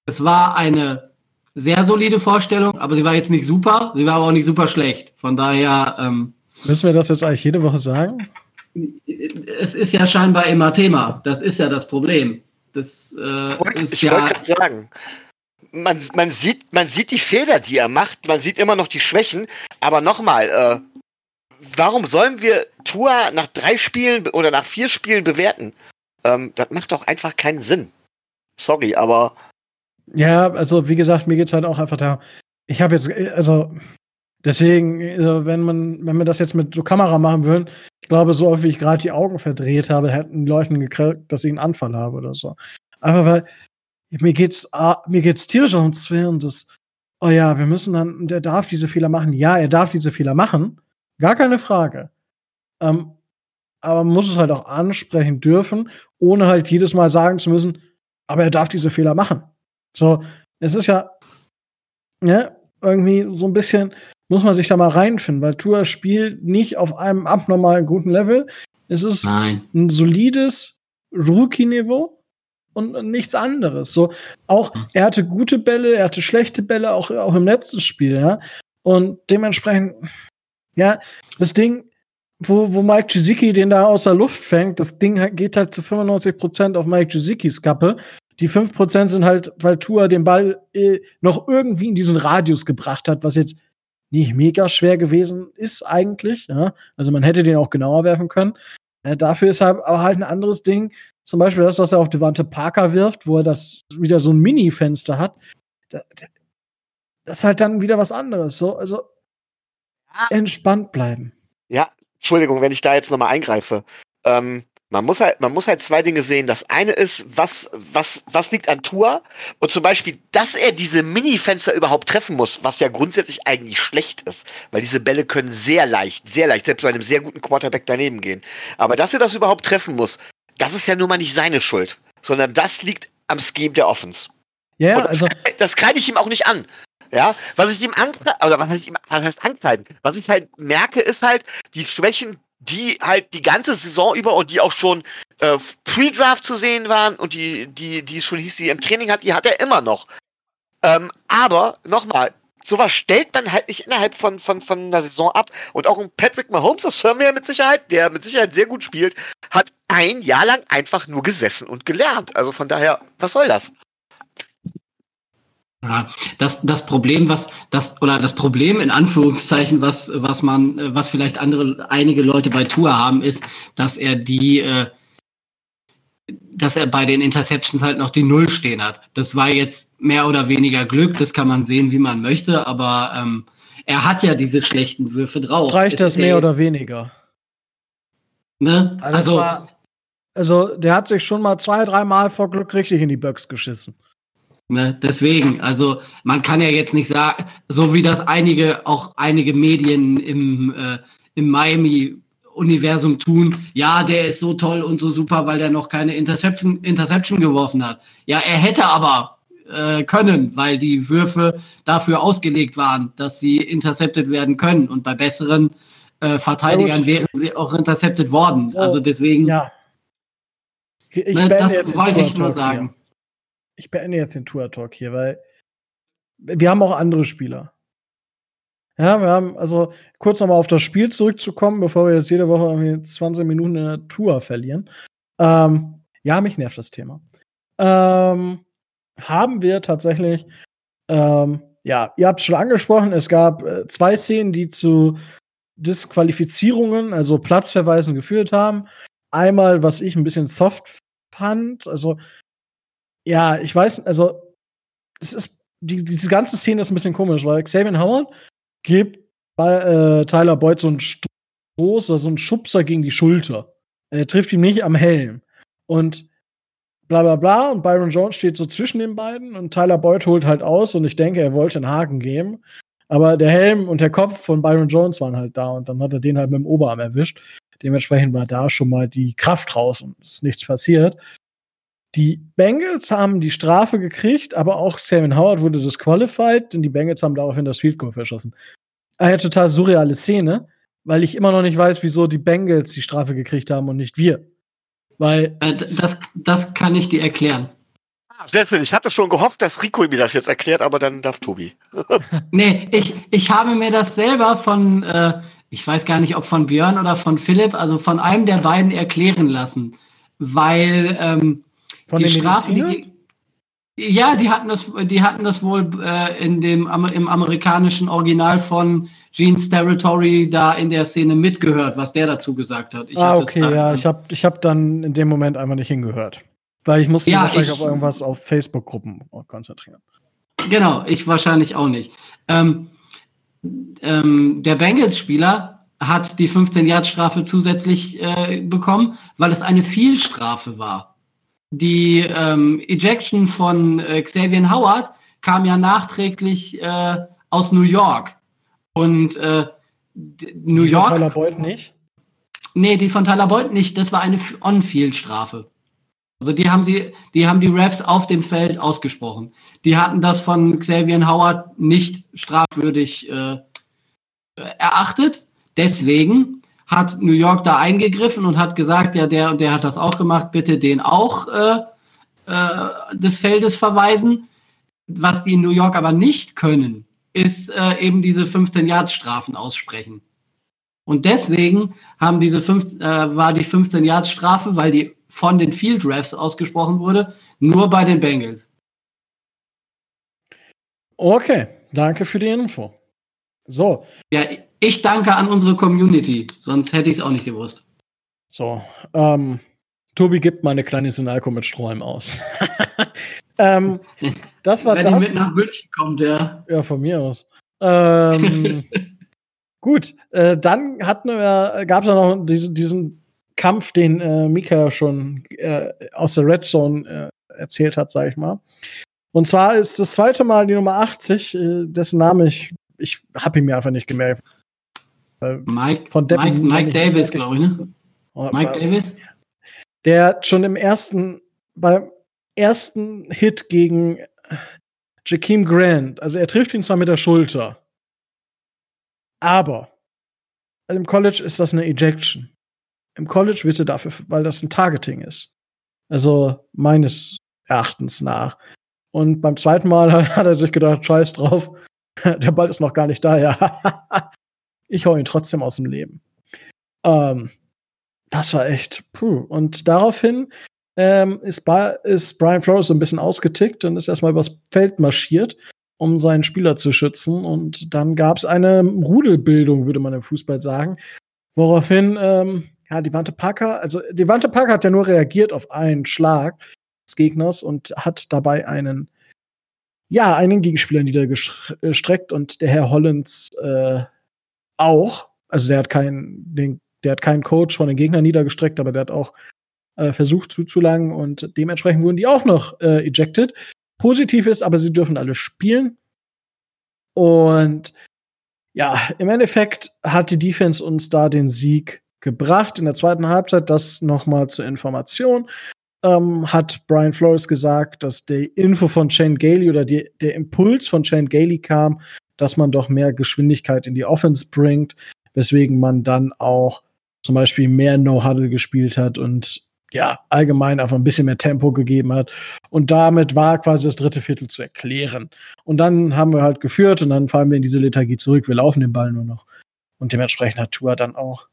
es war eine sehr solide Vorstellung, aber sie war jetzt nicht super, sie war aber auch nicht super schlecht. Von daher. Ähm, Müssen wir das jetzt eigentlich jede Woche sagen? Es ist ja scheinbar immer Thema. Das ist ja das Problem. Das äh, ist ich ja. sagen, man, man, sieht, man sieht die Fehler, die er macht, man sieht immer noch die Schwächen, aber nochmal, äh, warum sollen wir Tour nach drei Spielen oder nach vier Spielen bewerten? Ähm, das macht doch einfach keinen Sinn. Sorry, aber ja, also wie gesagt, mir geht's halt auch einfach da. Ich habe jetzt, also deswegen, also wenn man, wenn wir das jetzt mit so Kamera machen würden, ich glaube, so oft wie ich gerade die Augen verdreht habe, hätten die gekriegt, dass ich einen Anfall habe oder so. Einfach weil mir geht's, mir geht's tierisch ums Zwirn, das, oh ja, wir müssen dann, der darf diese Fehler machen. Ja, er darf diese Fehler machen. Gar keine Frage. Ähm, aber man muss es halt auch ansprechen dürfen, ohne halt jedes Mal sagen zu müssen, aber er darf diese Fehler machen. So, es ist ja, ne, irgendwie so ein bisschen, muss man sich da mal reinfinden, weil Tour spielt nicht auf einem abnormalen guten Level. Es ist Nein. ein solides Rookie-Niveau und nichts anderes. So, auch hm. er hatte gute Bälle, er hatte schlechte Bälle, auch, auch im letzten Spiel, ja. Und dementsprechend, ja, das Ding, wo, wo Mike Gesicki den da aus der Luft fängt, das Ding geht halt zu 95% auf Mike Gizickis Kappe. Die 5% sind halt, weil Tua den Ball äh, noch irgendwie in diesen Radius gebracht hat, was jetzt nicht mega schwer gewesen ist eigentlich. Ja? Also man hätte den auch genauer werfen können. Äh, dafür ist halt aber halt ein anderes Ding. Zum Beispiel das, was er auf Devante Parker wirft, wo er das wieder so ein Mini-Fenster hat. Das ist halt dann wieder was anderes. So, also entspannt bleiben. Ja, Entschuldigung, wenn ich da jetzt nochmal eingreife. Ähm, man muss halt, man muss halt zwei Dinge sehen. Das eine ist, was, was, was liegt an Tour? Und zum Beispiel, dass er diese Mini-Fenster überhaupt treffen muss, was ja grundsätzlich eigentlich schlecht ist. Weil diese Bälle können sehr leicht, sehr leicht, selbst bei einem sehr guten Quarterback daneben gehen. Aber dass er das überhaupt treffen muss, das ist ja nun mal nicht seine Schuld. Sondern das liegt am Scheme der Offense. Ja, Und das, also, das kreide ich ihm auch nicht an. Ja, was ich ihm ankreide, oder was ihm, was heißt ankreiden? Was ich halt merke, ist halt die Schwächen, die halt die ganze Saison über und die auch schon äh, Pre-Draft zu sehen waren und die, die, die schon hieß, die im Training hat, die hat er immer noch. Ähm, aber, nochmal, sowas stellt man halt nicht innerhalb von, von, von einer Saison ab. Und auch ein Patrick Mahomes, das hören mit Sicherheit, der mit Sicherheit sehr gut spielt, hat ein Jahr lang einfach nur gesessen und gelernt. Also von daher, was soll das? Ja, das, das Problem, was das oder das Problem in Anführungszeichen, was was man, was vielleicht andere einige Leute bei Tour haben, ist, dass er die, äh, dass er bei den Interceptions halt noch die Null stehen hat. Das war jetzt mehr oder weniger Glück, das kann man sehen, wie man möchte, aber ähm, er hat ja diese schlechten Würfe drauf. reicht das mehr oder weniger? Ne? Also, Also, war, also, der hat sich schon mal zwei, dreimal vor Glück richtig in die Böcks geschissen. Ne, deswegen, also man kann ja jetzt nicht sagen, so wie das einige, auch einige Medien im, äh, im Miami-Universum tun, ja, der ist so toll und so super, weil der noch keine Interception, Interception geworfen hat. Ja, er hätte aber äh, können, weil die Würfe dafür ausgelegt waren, dass sie intercepted werden können. Und bei besseren äh, Verteidigern gut. wären sie auch intercepted worden. So, also deswegen, Ja. Ich ne, das wollte ich nur sagen. Hier. Ich beende jetzt den Tour-Talk hier, weil wir haben auch andere Spieler. Ja, wir haben, also kurz nochmal auf das Spiel zurückzukommen, bevor wir jetzt jede Woche irgendwie 20 Minuten in der Tour verlieren. Ähm, ja, mich nervt das Thema. Ähm, haben wir tatsächlich, ähm, ja, ihr habt es schon angesprochen, es gab äh, zwei Szenen, die zu Disqualifizierungen, also Platzverweisen geführt haben. Einmal, was ich ein bisschen soft fand, also ja, ich weiß, also es ist, die, diese ganze Szene ist ein bisschen komisch, weil Xavier Howard gibt bei äh, Tyler Boyd so einen Stoß oder so einen Schubser gegen die Schulter. Er trifft ihn nicht am Helm. Und bla bla bla. Und Byron Jones steht so zwischen den beiden und Tyler Boyd holt halt aus und ich denke, er wollte einen Haken geben. Aber der Helm und der Kopf von Byron Jones waren halt da und dann hat er den halt mit dem Oberarm erwischt. Dementsprechend war da schon mal die Kraft raus und ist nichts passiert. Die Bengals haben die Strafe gekriegt, aber auch Samuel Howard wurde disqualified, denn die Bengals haben daraufhin das Field Goal verschossen. Eine total surreale Szene, weil ich immer noch nicht weiß, wieso die Bengals die Strafe gekriegt haben und nicht wir. Weil Äh, das, das kann ich dir erklären. Ah, Sehr schön. Ich hatte schon gehofft, dass Rico mir das jetzt erklärt, aber dann darf Tobi. Nee, ich, ich habe mir das selber von, äh, ich weiß gar nicht, ob von Björn oder von Philipp, also von einem der beiden erklären lassen. Weil ähm, von die den Strafen, die, ja, die hatten das, die hatten das wohl äh, in dem im amerikanischen Original von Gene's Territory da in der Szene mitgehört, was der dazu gesagt hat. Ich ah, okay, dann- ja, ich habe ich hab dann in dem Moment einfach nicht hingehört. Weil ich musste mich Ja, wahrscheinlich ich- auf irgendwas auf Facebook-Gruppen konzentrieren. Genau, ich wahrscheinlich auch nicht. Ähm, ähm, der Bengals-Spieler hat die 15-Yard-Strafe zusätzlich äh, bekommen, weil es eine Vielstrafe war. Die ähm, Ejection von äh, Xavier Howard kam ja nachträglich äh, aus New York. Und äh, New Die von York. Tyler Boyd nicht. Nee, die von Tyler Boyd nicht. Das war eine On-Field-Strafe. Also die haben sie, die haben die Refs auf dem Feld ausgesprochen. Die hatten das von Xavier Howard nicht strafwürdig äh, erachtet. Deswegen hat New York da eingegriffen und hat gesagt, ja, der und der hat das auch gemacht, bitte den auch äh, äh, des Feldes verweisen. Was die in New York aber nicht können, ist äh, eben diese 15-Yard-Strafen aussprechen. Und deswegen haben diese 15, äh, war die 15 Yard Strafe, weil die von den Field Refs ausgesprochen wurde, nur bei den Bengals. Okay, danke für die Info. So, Ja, ich danke an unsere Community, sonst hätte ich es auch nicht gewusst. so. Ähm, Tobi gibt mal eine kleine Sinalco mit Strohhalm aus. ähm, das war Wenn das. mit nach München kommt, ja. Ja, von mir aus. Ähm, Gut, äh, dann hatten wir, gab es ja noch diesen, diesen Kampf, den äh, Mika schon äh, aus der Red Zone äh, erzählt hat, sag ich mal. Und zwar ist das zweite Mal die Nummer 80, äh, dessen Name ich, ich habe ihn mir einfach nicht gemerkt. Mike, von Mike, Mike Davis, glaube ich, ne? Mike Davis? Der schon im ersten, beim ersten Hit gegen Jakeem Grant, also er trifft ihn zwar mit der Schulter, aber im College ist das eine Ejection. Im College wird er dafür, weil das ein Targeting ist. Also meines Erachtens nach. Und beim zweiten Mal hat er sich gedacht, scheiß drauf, der Ball ist noch gar nicht da, ja. ich hau ihn trotzdem aus dem Leben. Ähm, das war echt, puh. Und daraufhin ähm, ist, ist Brian Flores so ein bisschen ausgetickt und ist erstmal übers Feld marschiert, um seinen Spieler zu schützen. Und dann gab es eine Rudelbildung, würde man im Fußball sagen. Woraufhin, ähm, ja, Devante Parker, also Devante Parker hat ja nur reagiert auf einen Schlag des Gegners und hat dabei einen, ja, einen Gegenspieler niedergestreckt und der Herr Hollins äh, auch. Also der hat keinen, den, der hat keinen Coach von den Gegnern niedergestreckt, aber der hat auch äh, versucht zuzulangen und dementsprechend wurden die auch noch äh, ejected. Positiv ist, aber sie dürfen alle spielen. Und ja, im Endeffekt hat die Defense uns da den Sieg gebracht. In der zweiten Halbzeit, das nochmal zur Information, ähm, hat Brian Flores gesagt, dass die Info von Shane Gailey oder die, der Impuls von Shane Gailey kam, dass man doch mehr Geschwindigkeit in die Offense bringt, weswegen man dann auch zum Beispiel mehr No-Huddle gespielt hat und ja, allgemein einfach ein bisschen mehr Tempo gegeben hat. Und damit war quasi das dritte Viertel zu erklären. Und dann haben wir halt geführt und dann fallen wir in diese Lethargie zurück. Wir laufen den Ball nur noch. Und dementsprechend hat Tour dann auch,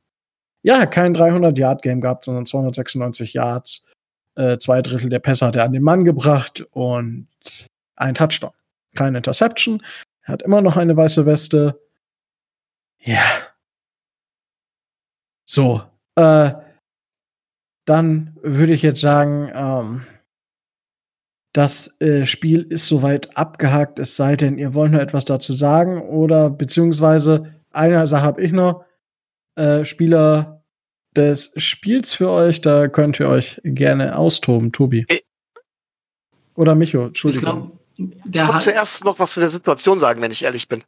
ja, kein 300-Yard-Game gehabt, sondern 296 Yards. Äh, zwei Drittel der Pässe hat er an den Mann gebracht und ein Touchdown. Keine Interception. Er hat immer noch eine weiße Weste. Ja. So. Äh, dann würde ich jetzt sagen, ähm, das äh, Spiel ist soweit abgehakt, es sei denn, ihr wollt noch etwas dazu sagen oder beziehungsweise eine Sache habe ich noch. Äh, Spieler des Spiels für euch, da könnt ihr euch gerne austoben, Tobi. Oder Micho, Entschuldigung. Ich glaub, zuerst noch was zu der Situation sagen, wenn ich ehrlich bin.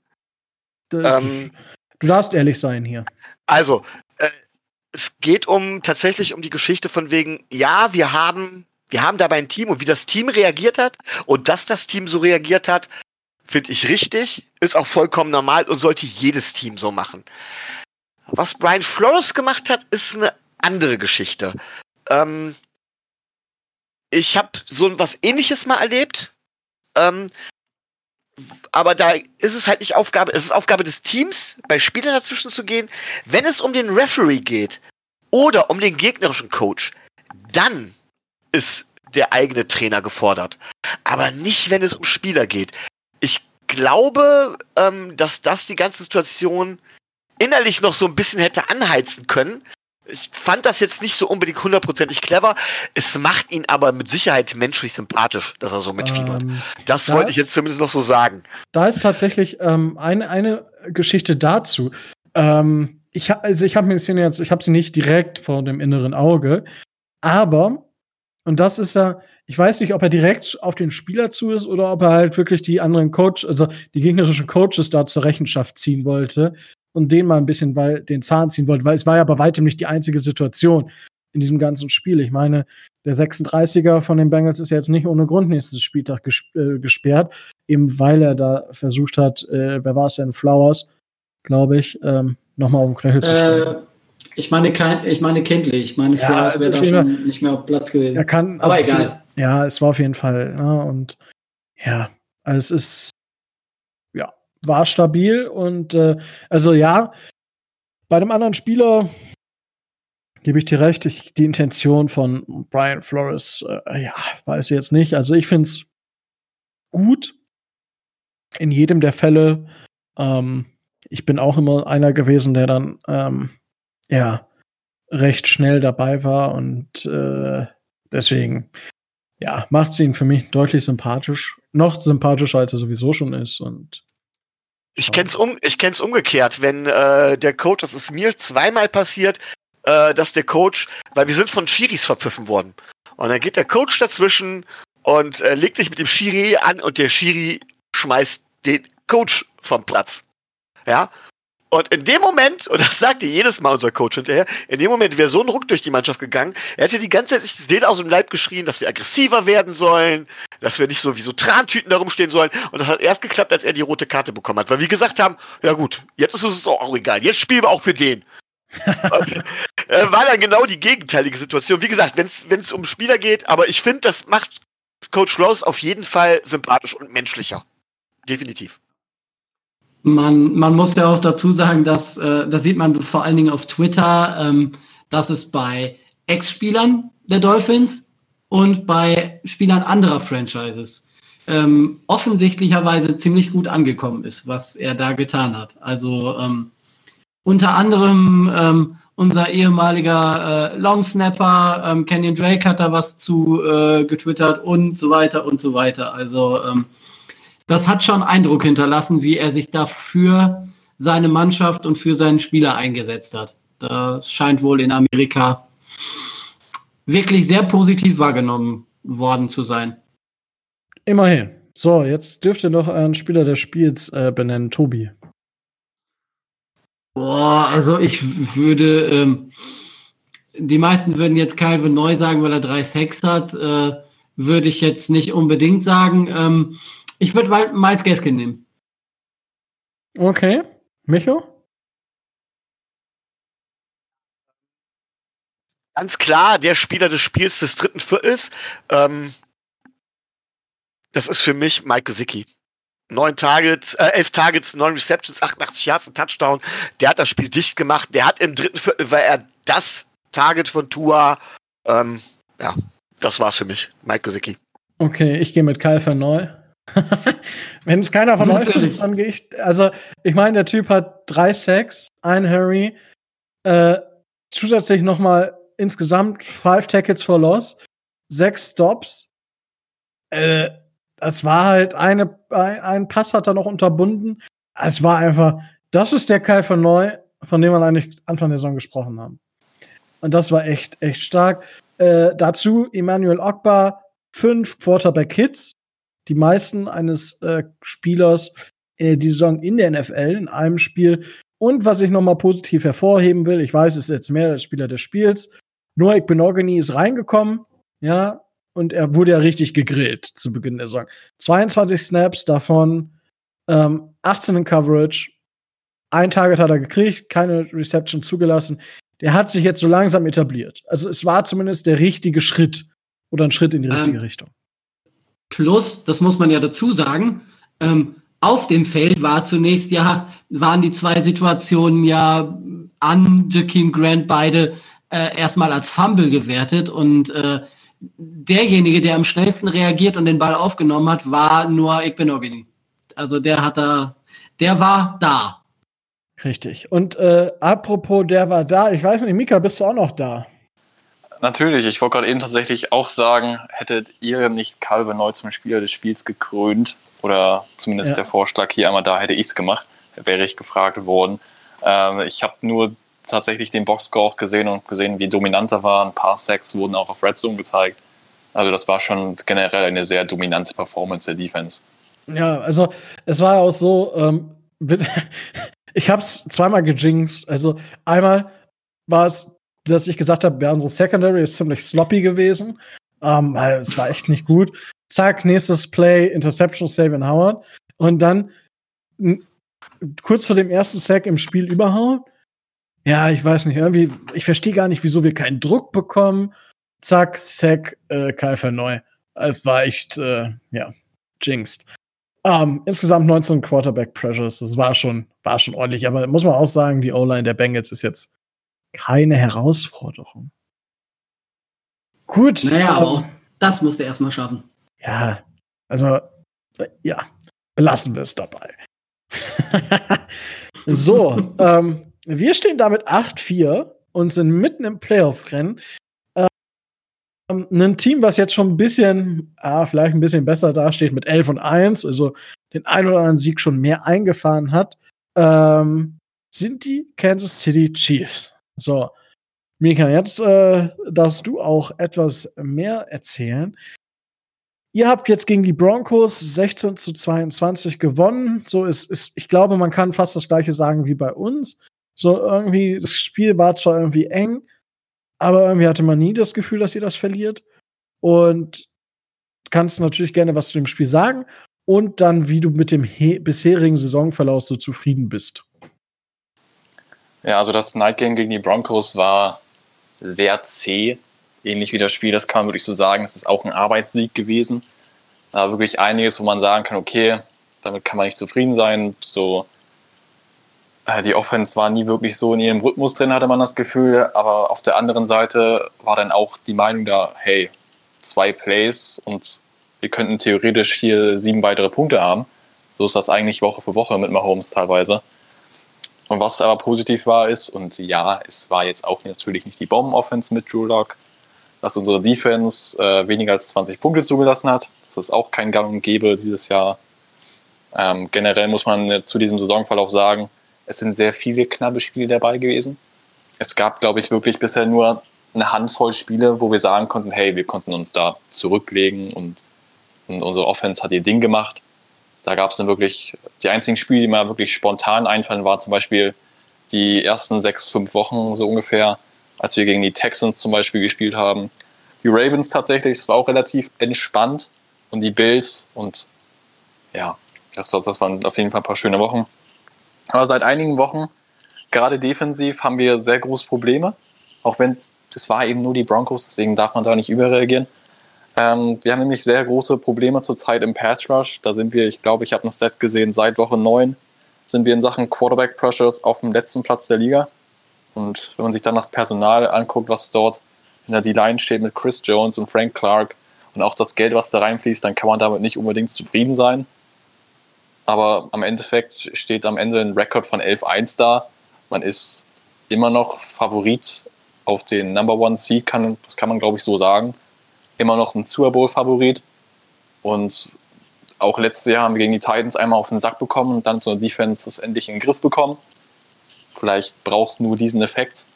Ähm, du darfst ehrlich sein hier. Also, äh, es geht um tatsächlich um die Geschichte von wegen, ja, wir haben, wir haben dabei ein Team und wie das Team reagiert hat und dass das Team so reagiert hat, finde ich richtig, ist auch vollkommen normal und sollte jedes Team so machen. Was Brian Flores gemacht hat, ist eine andere Geschichte. Ähm, ich habe so was ähnliches mal erlebt. Ähm, aber da ist es halt nicht Aufgabe, es ist Aufgabe des Teams, bei Spielern dazwischen zu gehen. Wenn es um den Referee geht oder um den gegnerischen Coach, dann ist der eigene Trainer gefordert. Aber nicht, wenn es um Spieler geht. Ich glaube, ähm, dass das die ganze Situation innerlich noch so ein bisschen hätte anheizen können, ich fand das jetzt nicht so unbedingt hundertprozentig clever. Es macht ihn aber mit Sicherheit menschlich sympathisch, dass er so mitfiebert. Ähm, das wollte ich jetzt zumindest noch so sagen. Da ist tatsächlich ähm, eine, eine Geschichte dazu. Ähm, ich also ich habe mir Szene jetzt, ich habe sie nicht direkt vor dem inneren Auge, aber und das ist ja, ich weiß nicht, ob er direkt auf den Spieler zu ist oder ob er halt wirklich die anderen Coach, also die gegnerischen Coaches da zur Rechenschaft ziehen wollte und den mal ein bisschen weil, den Zahn ziehen wollte, weil es war ja bei weitem nicht die einzige Situation in diesem ganzen Spiel. Ich meine, der 36er von den Bengals ist ja jetzt nicht ohne Grund nächstes Spieltag ges äh, gesperrt, eben weil er da versucht hat, äh, wer war es denn, Flowers, glaube ich, ähm, nochmal auf den Knöchel zu stellen. Äh, ich meine, kein, ich meine kindlich. Ich meine, Flowers ja, wäre da schon nicht mehr auf Platz gewesen. Er kann, Aber also egal. ja, es war auf jeden Fall. Ne, und ja, also es ist war stabil und äh, also ja, bei dem anderen Spieler gebe ich dir recht, ich, die Intention von Brian Flores, äh, ja, weiß ich jetzt nicht. Also ich finde es gut in jedem der Fälle. Ähm, ich bin auch immer einer gewesen, der dann ähm, ja recht schnell dabei war und äh, deswegen ja macht sie ihn für mich deutlich sympathisch, noch sympathischer als er sowieso schon ist und Ich kenn's, um, ich kenn's umgekehrt, wenn äh, der Coach, das ist mir zweimal passiert, äh, dass der Coach, weil wir sind von Schiris verpfiffen worden. Und dann geht der Coach dazwischen und äh, legt sich mit dem Schiri an und der Schiri schmeißt den Coach vom Platz. Ja. Und in dem Moment, und das sagte jedes Mal unser Coach hinterher, in dem Moment wäre so ein Ruck durch die Mannschaft gegangen. Er hätte die ganze Zeit sich den aus dem Leib geschrien, dass wir aggressiver werden sollen, dass wir nicht so wie so Trantüten da rumstehen sollen. Und das hat erst geklappt, als er die rote Karte bekommen hat. Weil wir gesagt haben, ja gut, jetzt ist es auch egal. Jetzt spielen wir auch für den. äh, war dann genau die gegenteilige Situation. Wie gesagt, wenn es um Spieler geht, aber ich finde, das macht Coach Rose auf jeden Fall sympathisch und menschlicher. Definitiv. Man, man muss ja auch dazu sagen, dass, äh, das sieht man vor allen Dingen auf Twitter, ähm, dass es bei Ex-Spielern der Dolphins und bei Spielern anderer Franchises ähm, offensichtlicherweise ziemlich gut angekommen ist, was er da getan hat. Also ähm, unter anderem ähm, unser ehemaliger äh, Longsnapper ähm, Kenyon Drake hat da was zu äh, getwittert und so weiter und so weiter. Also ähm, das hat schon Eindruck hinterlassen, wie er sich da für seine Mannschaft und für seinen Spieler eingesetzt hat. Das scheint wohl in Amerika wirklich sehr positiv wahrgenommen worden zu sein. Immerhin. So, jetzt dürft ihr noch einen Spieler des Spiels äh, benennen, Tobi. Boah, also ich würde, ähm, die meisten würden jetzt Calvin Neu sagen, weil er drei Sex hat. Äh, würde ich jetzt nicht unbedingt sagen. Ähm, ich würde Miles Gaskin nehmen. Okay. Micho? Ganz klar, der Spieler des Spiels des dritten Viertels. Ähm, das ist für mich Mike Gesicki. Neun Targets, äh, elf Targets, neun Receptions, 88 Yards, ein Touchdown. Der hat das Spiel dicht gemacht. Der hat im dritten Viertel, war er das Target von Tua. Ähm, ja, das war's für mich. Mike Gesicki. Okay, ich gehe mit Kyle Verneu. Wenn es keiner von euch tut, dann gehe ich. Also, ich meine, der Typ hat drei Sacks, ein Harry, äh, zusätzlich nochmal insgesamt five Tackets for Loss, sechs Stops. Äh, es war halt eine, ein Pass hat er noch unterbunden. Es war einfach, das ist der Kai von Neu, von dem wir eigentlich Anfang der Saison gesprochen haben. Und das war echt, echt stark. Äh, dazu Emmanuel Ogba, fünf Quarterback-Hits, die meisten eines äh, Spielers äh, die Saison in der NFL in einem Spiel. Und was ich nochmal positiv hervorheben will, ich weiß, es ist jetzt mehr der Spieler des Spiels. Noek Benogany ist reingekommen, ja, und er wurde ja richtig gegrillt zu Beginn der Saison. 22 Snaps, davon ähm, 18 in Coverage. Ein Target hat er gekriegt, keine Reception zugelassen. Der hat sich jetzt so langsam etabliert. Also es war zumindest der richtige Schritt oder ein Schritt in die richtige ähm, Richtung. Plus, das muss man ja dazu sagen, ähm, auf dem Feld war zunächst ja, waren die zwei Situationen ja an Jakeem Grant beide äh, erstmal als Fumble gewertet und äh, derjenige, der am schnellsten reagiert und den Ball aufgenommen hat, war nur Ikbenogini. Also der hat da, der war da. Richtig. Und äh, apropos, der war da. Ich weiß nicht, Mika, bist du auch noch da? Natürlich, ich wollte gerade eben tatsächlich auch sagen, hättet ihr nicht Calvin neu zum Spieler des Spiels gekrönt, oder zumindest ja. der Vorschlag hier einmal da, hätte ich es gemacht, wäre ich gefragt worden. Ähm, ich habe nur tatsächlich den Boxscore auch gesehen und gesehen, wie dominant er war. Ein paar Sacks wurden auch auf Red Zone gezeigt. Also das war schon generell eine sehr dominante Performance der Defense. Ja, also es war auch so, ähm, ich habe es zweimal gejinxt. Also einmal war es dass ich gesagt habe, ja, unsere Secondary ist ziemlich sloppy gewesen. Ähm, es war echt nicht gut. Zack, nächstes Play, Interception, Savian Howard. Und dann kurz vor dem ersten Sack im Spiel überhaupt. Ja, ich weiß nicht, irgendwie, ich verstehe gar nicht, wieso wir keinen Druck bekommen. Zack, Sack, äh, Kaifer neu. Es war echt, äh, ja, jinxed. Um, insgesamt 19 Quarterback Pressures. Das war schon, war schon ordentlich. Aber muss man auch sagen, die O-Line der Bengals ist jetzt keine Herausforderung. Gut. Naja, aber ähm, das musst du erstmal schaffen. Ja, also, äh, ja, lassen wir es dabei. so, ähm, wir stehen damit 8-4 und sind mitten im Playoff-Rennen. Ähm, ein Team, was jetzt schon ein bisschen, ah, vielleicht ein bisschen besser dasteht mit 11 und 1, also den einen oder anderen Sieg schon mehr eingefahren hat, ähm, sind die Kansas City Chiefs. So, Mika, jetzt äh, darfst du auch etwas mehr erzählen. Ihr habt jetzt gegen die Broncos 16 zu 22 gewonnen. So ist, ist, ich glaube, man kann fast das gleiche sagen wie bei uns. So irgendwie, das Spiel war zwar irgendwie eng, aber irgendwie hatte man nie das Gefühl, dass ihr das verliert. Und kannst natürlich gerne was zu dem Spiel sagen und dann, wie du mit dem bisherigen Saisonverlauf so zufrieden bist. Ja, also das Night Game gegen die Broncos war sehr zäh, ähnlich wie das Spiel, das kann man wirklich so sagen. Es ist auch ein Arbeitssieg gewesen. Da wirklich einiges, wo man sagen kann, okay, damit kann man nicht zufrieden sein. So, äh, die Offense war nie wirklich so in ihrem Rhythmus drin, hatte man das Gefühl. Aber auf der anderen Seite war dann auch die Meinung da, hey, zwei Plays und wir könnten theoretisch hier sieben weitere Punkte haben. So ist das eigentlich Woche für Woche mit Mahomes teilweise. Und was aber positiv war, ist, und ja, es war jetzt auch natürlich nicht die Bomben-Offense mit Drew Lock, dass unsere Defense äh, weniger als 20 Punkte zugelassen hat. Das ist auch kein Gang und Gäbe dieses Jahr. Ähm, generell muss man zu diesem Saisonverlauf sagen, es sind sehr viele knappe Spiele dabei gewesen. Es gab, glaube ich, wirklich bisher nur eine Handvoll Spiele, wo wir sagen konnten, hey, wir konnten uns da zurücklegen und und unsere Offense hat ihr Ding gemacht. Da gab es dann wirklich, die einzigen Spiele, die mir wirklich spontan einfallen, waren zum Beispiel die ersten sechs, fünf Wochen so ungefähr, als wir gegen die Texans zum Beispiel gespielt haben. Die Ravens tatsächlich, das war auch relativ entspannt und die Bills und ja, das, das waren auf jeden Fall ein paar schöne Wochen. Aber seit einigen Wochen, gerade defensiv, haben wir sehr große Probleme. Auch wenn es war eben nur die Broncos, deswegen darf man da nicht überreagieren. Ähm, wir haben nämlich sehr große Probleme zurzeit im Pass Rush. Da sind wir, ich glaube, ich habe ein Stat gesehen, seit Woche 9 sind wir in Sachen Quarterback Pressures auf dem letzten Platz der Liga. Und wenn man sich dann das Personal anguckt, was dort in der D-Line steht mit Chris Jones und Frank Clark und auch das Geld, was da reinfließt, dann kann man damit nicht unbedingt zufrieden sein. Aber am Endeffekt steht am Ende ein Rekord von 11-1 da. Man ist immer noch Favorit auf den Number One Seed, kann, das kann man glaube ich so sagen immer noch ein Super Bowl-Favorit. Und auch letztes Jahr haben wir gegen die Titans einmal auf den Sack bekommen und dann so eine Defense das endlich in den Griff bekommen. Vielleicht brauchst du nur diesen Effekt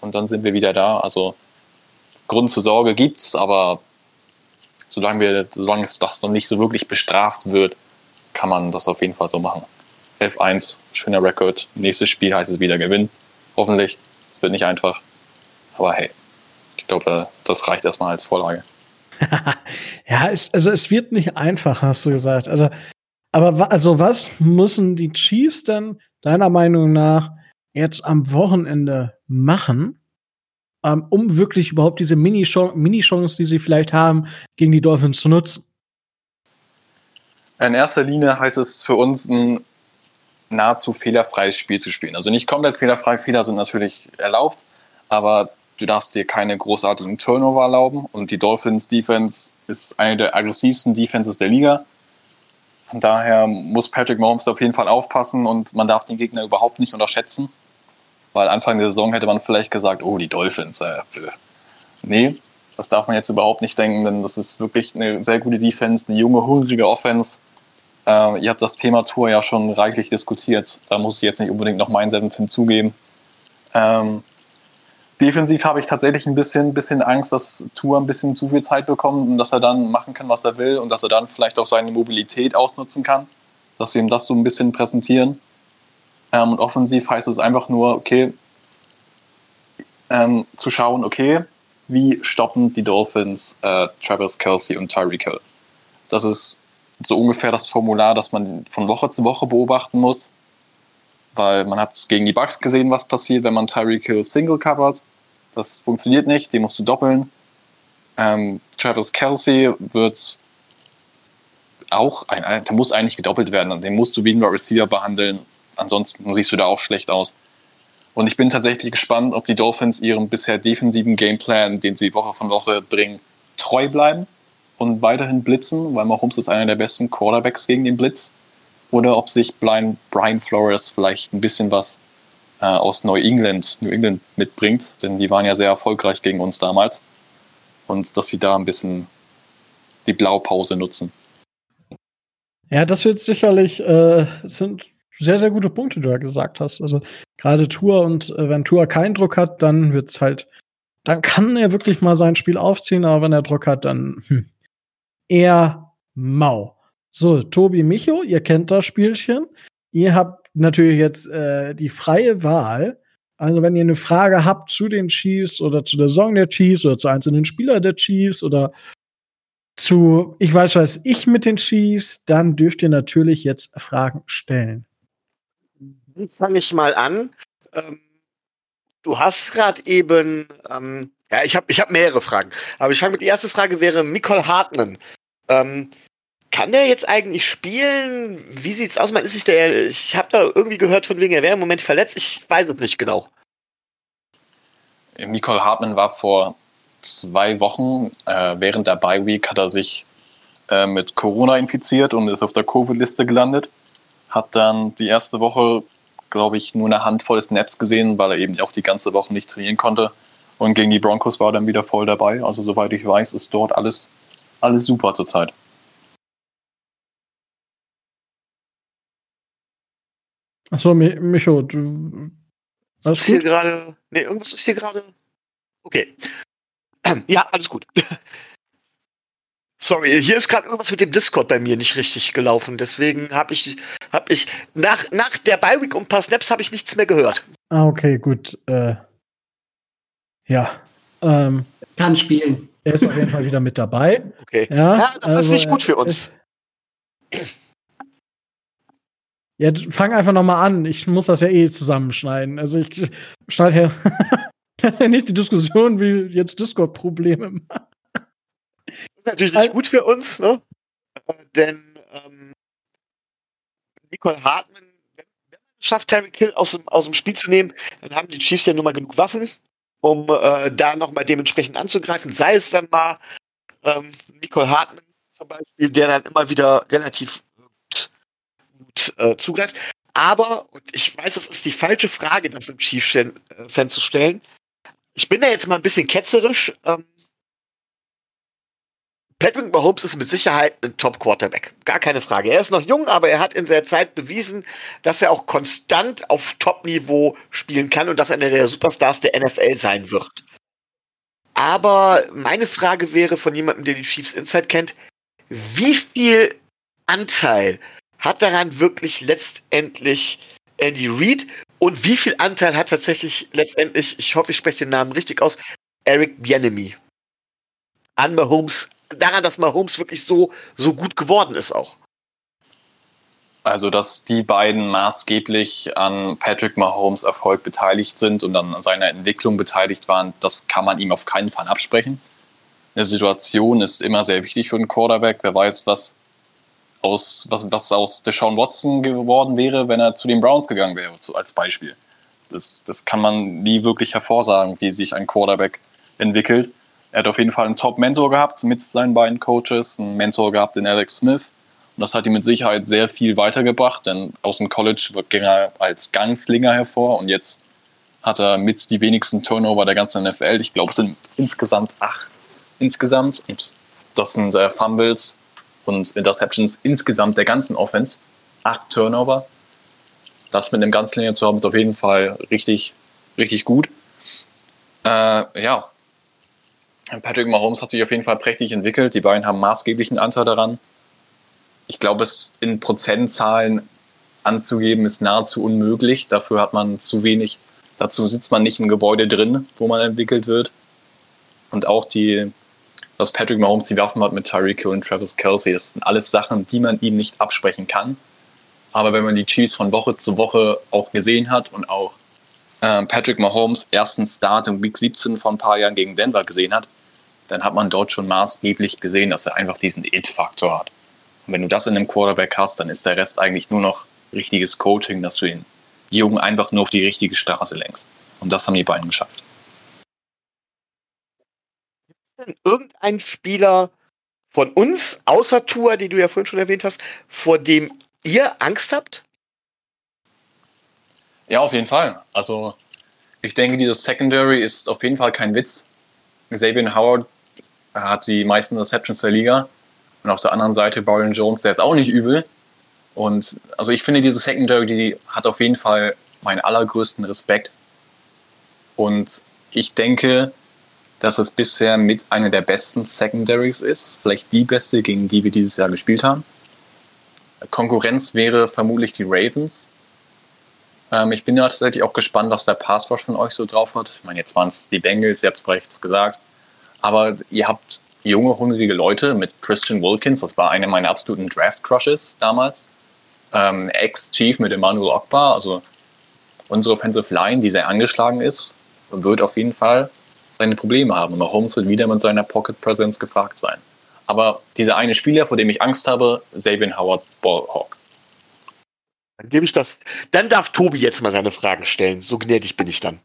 und dann sind wir wieder da. Also Grund zur Sorge gibt es, aber solange, wir, solange es das noch nicht so wirklich bestraft wird, kann man das auf jeden Fall so machen. 11-1, schöner Rekord. Nächstes Spiel heißt es wieder gewinnen. Hoffentlich. Es wird nicht einfach. Aber hey, ich glaube, das reicht erstmal als Vorlage. ja, es, also es wird nicht einfach, hast du gesagt. Also, aber also was müssen die Chiefs denn deiner Meinung nach jetzt am Wochenende machen, ähm, um wirklich überhaupt diese Mini-Chance, die sie vielleicht haben, gegen die Dolphins zu nutzen? In erster Linie heißt es für uns, ein nahezu fehlerfreies Spiel zu spielen. Also nicht komplett fehlerfrei, Fehler sind natürlich erlaubt, aber du darfst dir keine großartigen Turnover erlauben und die Dolphins Defense ist eine der aggressivsten Defenses der Liga. Von daher muss Patrick Mahomes auf jeden Fall aufpassen und man darf den Gegner überhaupt nicht unterschätzen, weil Anfang der Saison hätte man vielleicht gesagt, oh, die Dolphins. Äh, nee, das darf man jetzt überhaupt nicht denken, denn das ist wirklich eine sehr gute Defense, eine junge, hungrige Offense. Äh, ihr habt das Thema Tour ja schon reichlich diskutiert, da muss ich jetzt nicht unbedingt noch meinen Senf hinzugeben. Ähm, Defensiv habe ich tatsächlich ein bisschen, bisschen Angst, dass Tour ein bisschen zu viel Zeit bekommt und dass er dann machen kann, was er will und dass er dann vielleicht auch seine Mobilität ausnutzen kann, dass wir ihm das so ein bisschen präsentieren. Ähm, und offensiv heißt es einfach nur, okay, ähm, zu schauen, okay, wie stoppen die Dolphins äh, Travis Kelsey und Tyreek Hill. Das ist so ungefähr das Formular, das man von Woche zu Woche beobachten muss weil man hat gegen die Bugs gesehen, was passiert, wenn man Tyreek Hill Single covert. Das funktioniert nicht, den musst du doppeln. Ähm, Travis Kelsey wird auch, ein, der muss eigentlich gedoppelt werden, den musst du wie ein Receiver behandeln, ansonsten siehst du da auch schlecht aus. Und ich bin tatsächlich gespannt, ob die Dolphins ihrem bisher defensiven Gameplan, den sie Woche von Woche bringen, treu bleiben und weiterhin blitzen, weil Mahomes ist einer der besten Quarterbacks gegen den Blitz oder ob sich Brian, Brian Flores vielleicht ein bisschen was äh, aus New England, New England mitbringt, denn die waren ja sehr erfolgreich gegen uns damals. Und dass sie da ein bisschen die Blaupause nutzen. Ja, das wird sicherlich, äh, sind sehr, sehr gute Punkte, die du da gesagt hast. Also gerade Tour und äh, wenn Tour keinen Druck hat, dann wird's halt, dann kann er wirklich mal sein Spiel aufziehen, aber wenn er Druck hat, dann hm, eher mau. So, Tobi Micho, ihr kennt das Spielchen. Ihr habt natürlich jetzt äh, die freie Wahl. Also, wenn ihr eine Frage habt zu den Chiefs oder zu der Song der Chiefs oder zu einzelnen Spielern der Chiefs oder zu, ich weiß was ich mit den Chiefs, dann dürft ihr natürlich jetzt Fragen stellen. Fange ich mal an? Ähm, du hast gerade eben, ähm, ja, ich habe ich hab mehrere Fragen, aber ich fange mit, die erste Frage wäre Nicole Hartmann. Ähm, kann der jetzt eigentlich spielen? Wie sieht's aus? Man ist sich der, ich habe da irgendwie gehört von wegen, er wäre im Moment verletzt. Ich weiß es nicht genau. Nicole Hartmann war vor zwei Wochen, äh, während der Bye Week, hat er sich äh, mit Corona infiziert und ist auf der Covid-Liste gelandet. Hat dann die erste Woche glaube ich, nur eine Handvoll Snaps gesehen, weil er eben auch die ganze Woche nicht trainieren konnte. Und gegen die Broncos war er dann wieder voll dabei. Also soweit ich weiß, ist dort alles, alles super zurzeit. Achso, Micho, du. Alles ist gut? hier gerade. Nee, irgendwas ist hier gerade. Okay. Ja, alles gut. Sorry, hier ist gerade irgendwas mit dem Discord bei mir nicht richtig gelaufen. Deswegen habe ich, hab ich nach, nach der Bi-Week und ein paar Snaps habe ich nichts mehr gehört. Ah, okay, gut. Äh, ja. Ähm, Kann spielen. Er ist auf jeden Fall wieder mit dabei. Okay. Ja, ja das also, ist nicht gut für uns. Ja, fang einfach noch mal an. Ich muss das ja eh zusammenschneiden. Also ich schneide ja, nicht die Diskussion wie jetzt Discord-Probleme ist natürlich nicht gut für uns, ne? Denn ähm, Nicole Hartmann, wenn, man schafft, Terry Kill aus dem, aus dem Spiel zu nehmen, dann haben die Chiefs ja nun mal genug Waffen, um äh, da nochmal dementsprechend anzugreifen. Sei es dann mal ähm, Nicole Hartmann zum Beispiel, der dann immer wieder relativ gut äh, zugreift. Aber, und ich weiß, das ist die falsche Frage, das im Chiefs-Fan äh, zu stellen. Ich bin da jetzt mal ein bisschen ketzerisch. Ähm, Patrick Mahomes ist mit Sicherheit ein Top-Quarterback. Gar keine Frage. Er ist noch jung, aber er hat in seiner Zeit bewiesen, dass er auch konstant auf Top-Niveau spielen kann und dass er einer der Superstars der NFL sein wird. Aber meine Frage wäre von jemandem, der die Chiefs Inside kennt, wie viel Anteil hat daran wirklich letztendlich Andy Reid und wie viel Anteil hat tatsächlich letztendlich, ich hoffe, ich spreche den Namen richtig aus, Eric Bienemy an Mahomes daran, dass Mahomes wirklich so, so gut geworden ist auch. Also, dass die beiden maßgeblich an Patrick Mahomes Erfolg beteiligt sind und dann an seiner Entwicklung beteiligt waren, das kann man ihm auf keinen Fall absprechen. Eine Situation ist immer sehr wichtig für einen Quarterback. Wer weiß, was aus, was, was aus Deshaun Watson geworden wäre, wenn er zu den Browns gegangen wäre, als Beispiel. Das, das kann man nie wirklich hervorsagen, wie sich ein Quarterback entwickelt. Er hat auf jeden Fall einen Top-Mentor gehabt mit seinen beiden Coaches, einen Mentor gehabt in Alex Smith. Und das hat ihm mit Sicherheit sehr viel weitergebracht, denn aus dem College ging er als Gangslinger hervor und jetzt hat er mit die wenigsten Turnover der ganzen NFL. Ich glaube, es sind insgesamt acht insgesamt. Und das sind äh, Fumbles und Interceptions insgesamt der ganzen Offense. Acht Turnover. Das mit einem Ganzlinger zu haben, ist auf jeden Fall richtig, richtig gut. Äh, ja, Patrick Mahomes hat sich auf jeden Fall prächtig entwickelt. Die beiden haben maßgeblichen Anteil daran. Ich glaube, es in Prozentzahlen anzugeben, ist nahezu unmöglich. Dafür hat man zu wenig, dazu sitzt man nicht im Gebäude drin, wo man entwickelt wird. Und auch die, dass Patrick Mahomes die Waffen hat mit Tyreek Hill und Travis Kelsey, das sind alles Sachen, die man ihm nicht absprechen kann. Aber wenn man die Chiefs von Woche zu Woche auch gesehen hat und auch äh, Patrick Mahomes ersten Start im Week 17 vor ein paar Jahren gegen Denver gesehen hat, dann hat man dort schon maßgeblich gesehen, dass er einfach diesen It-Faktor hat. Und wenn du das in einem Quarterback hast, dann ist der Rest eigentlich nur noch richtiges Coaching, dass du den Jungen einfach nur auf die richtige Straße lenkst. Und das haben die beiden geschafft. Denn irgendeinen Spieler von uns, außer Tour, die du ja vorhin schon erwähnt hast, vor dem ihr Angst habt? Ja, auf jeden Fall. Also ich denke, dieses Secondary ist auf jeden Fall kein Witz. Xavier Howard hat die meisten Receptions der Liga. Und auf der anderen Seite Byron Jones, der ist auch nicht übel, Und also ich finde, diese Secondary, die hat auf jeden Fall meinen allergrößten Respekt. Und ich denke, dass es bisher mit einer der besten Secondaries ist. Vielleicht die beste, gegen die wir dieses Jahr gespielt haben. Konkurrenz wäre vermutlich die Ravens. Ähm, ich bin ja tatsächlich auch gespannt, was der Pass von euch so drauf hat. Ich meine, jetzt waren es die Bengals, ihr habt es bereits gesagt. Aber ihr habt junge, hungrige Leute mit Christian Wilkins, das war einer meiner absoluten Draft-Crushes damals. Ähm, Ex-Chief mit Emmanuel Ogbar, also unsere Offensive Line, die sehr angeschlagen ist, wird auf jeden Fall seine Probleme haben. Und Mahomes wird wieder mit seiner Pocket Presence gefragt sein. Aber dieser eine Spieler, vor dem ich Angst habe, Xavier Howard Ballhawk. Dann gebe ich das. Dann darf Tobi jetzt mal seine Fragen stellen. So gnädig bin ich dann.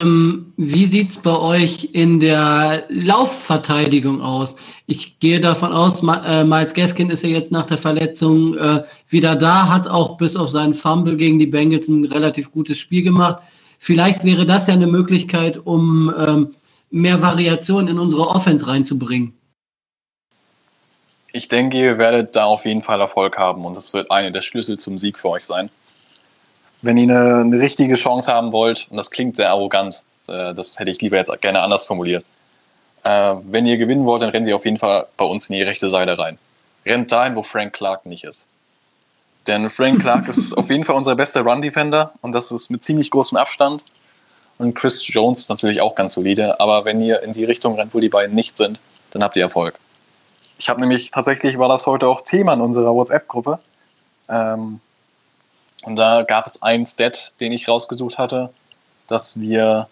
Ähm, wie sieht es bei euch in der Laufverteidigung aus? Ich gehe davon aus, äh, Miles Gaskin ist ja jetzt nach der Verletzung äh, wieder da, hat auch bis auf seinen Fumble gegen die Bengals ein relativ gutes Spiel gemacht. Vielleicht wäre das ja eine Möglichkeit, um ähm, mehr Variation in unsere Offense reinzubringen. Ich denke, ihr werdet da auf jeden Fall Erfolg haben und das wird eine der Schlüssel zum Sieg für euch sein. Wenn ihr eine, eine richtige Chance haben wollt, und das klingt sehr arrogant, äh, das hätte ich lieber jetzt gerne anders formuliert. Äh, wenn ihr gewinnen wollt, dann rennt ihr auf jeden Fall bei uns in die rechte Seite rein. Rennt dahin, wo Frank Clark nicht ist. Denn Frank Clark ist auf jeden Fall unser bester Run-Defender und das ist mit ziemlich großem Abstand. Und Chris Jones ist natürlich auch ganz solide, aber wenn ihr in die Richtung rennt, wo die beiden nicht sind, dann habt ihr Erfolg. Ich habe nämlich tatsächlich, war das heute auch Thema in unserer WhatsApp-Gruppe. Ähm, und da gab es einen Stat, den ich rausgesucht hatte, dass wir,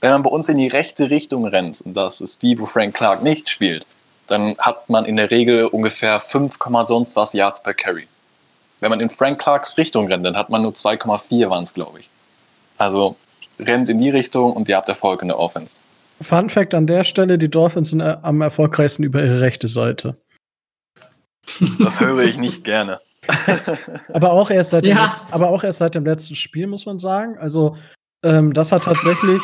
wenn man bei uns in die rechte Richtung rennt, und das ist die, wo Frank Clark nicht spielt, dann hat man in der Regel ungefähr 5, sonst was Yards per Carry. Wenn man in Frank Clarks Richtung rennt, dann hat man nur 2,4 waren es, glaube ich. Also rennt in die Richtung und ihr habt Erfolg in der Offense. Fun Fact an der Stelle: Die Dolphins sind äh, am erfolgreichsten über ihre rechte Seite. Das höre ich nicht gerne. aber, auch erst seit dem ja. letzten, aber auch erst seit dem letzten Spiel, muss man sagen. Also, ähm, das hat tatsächlich.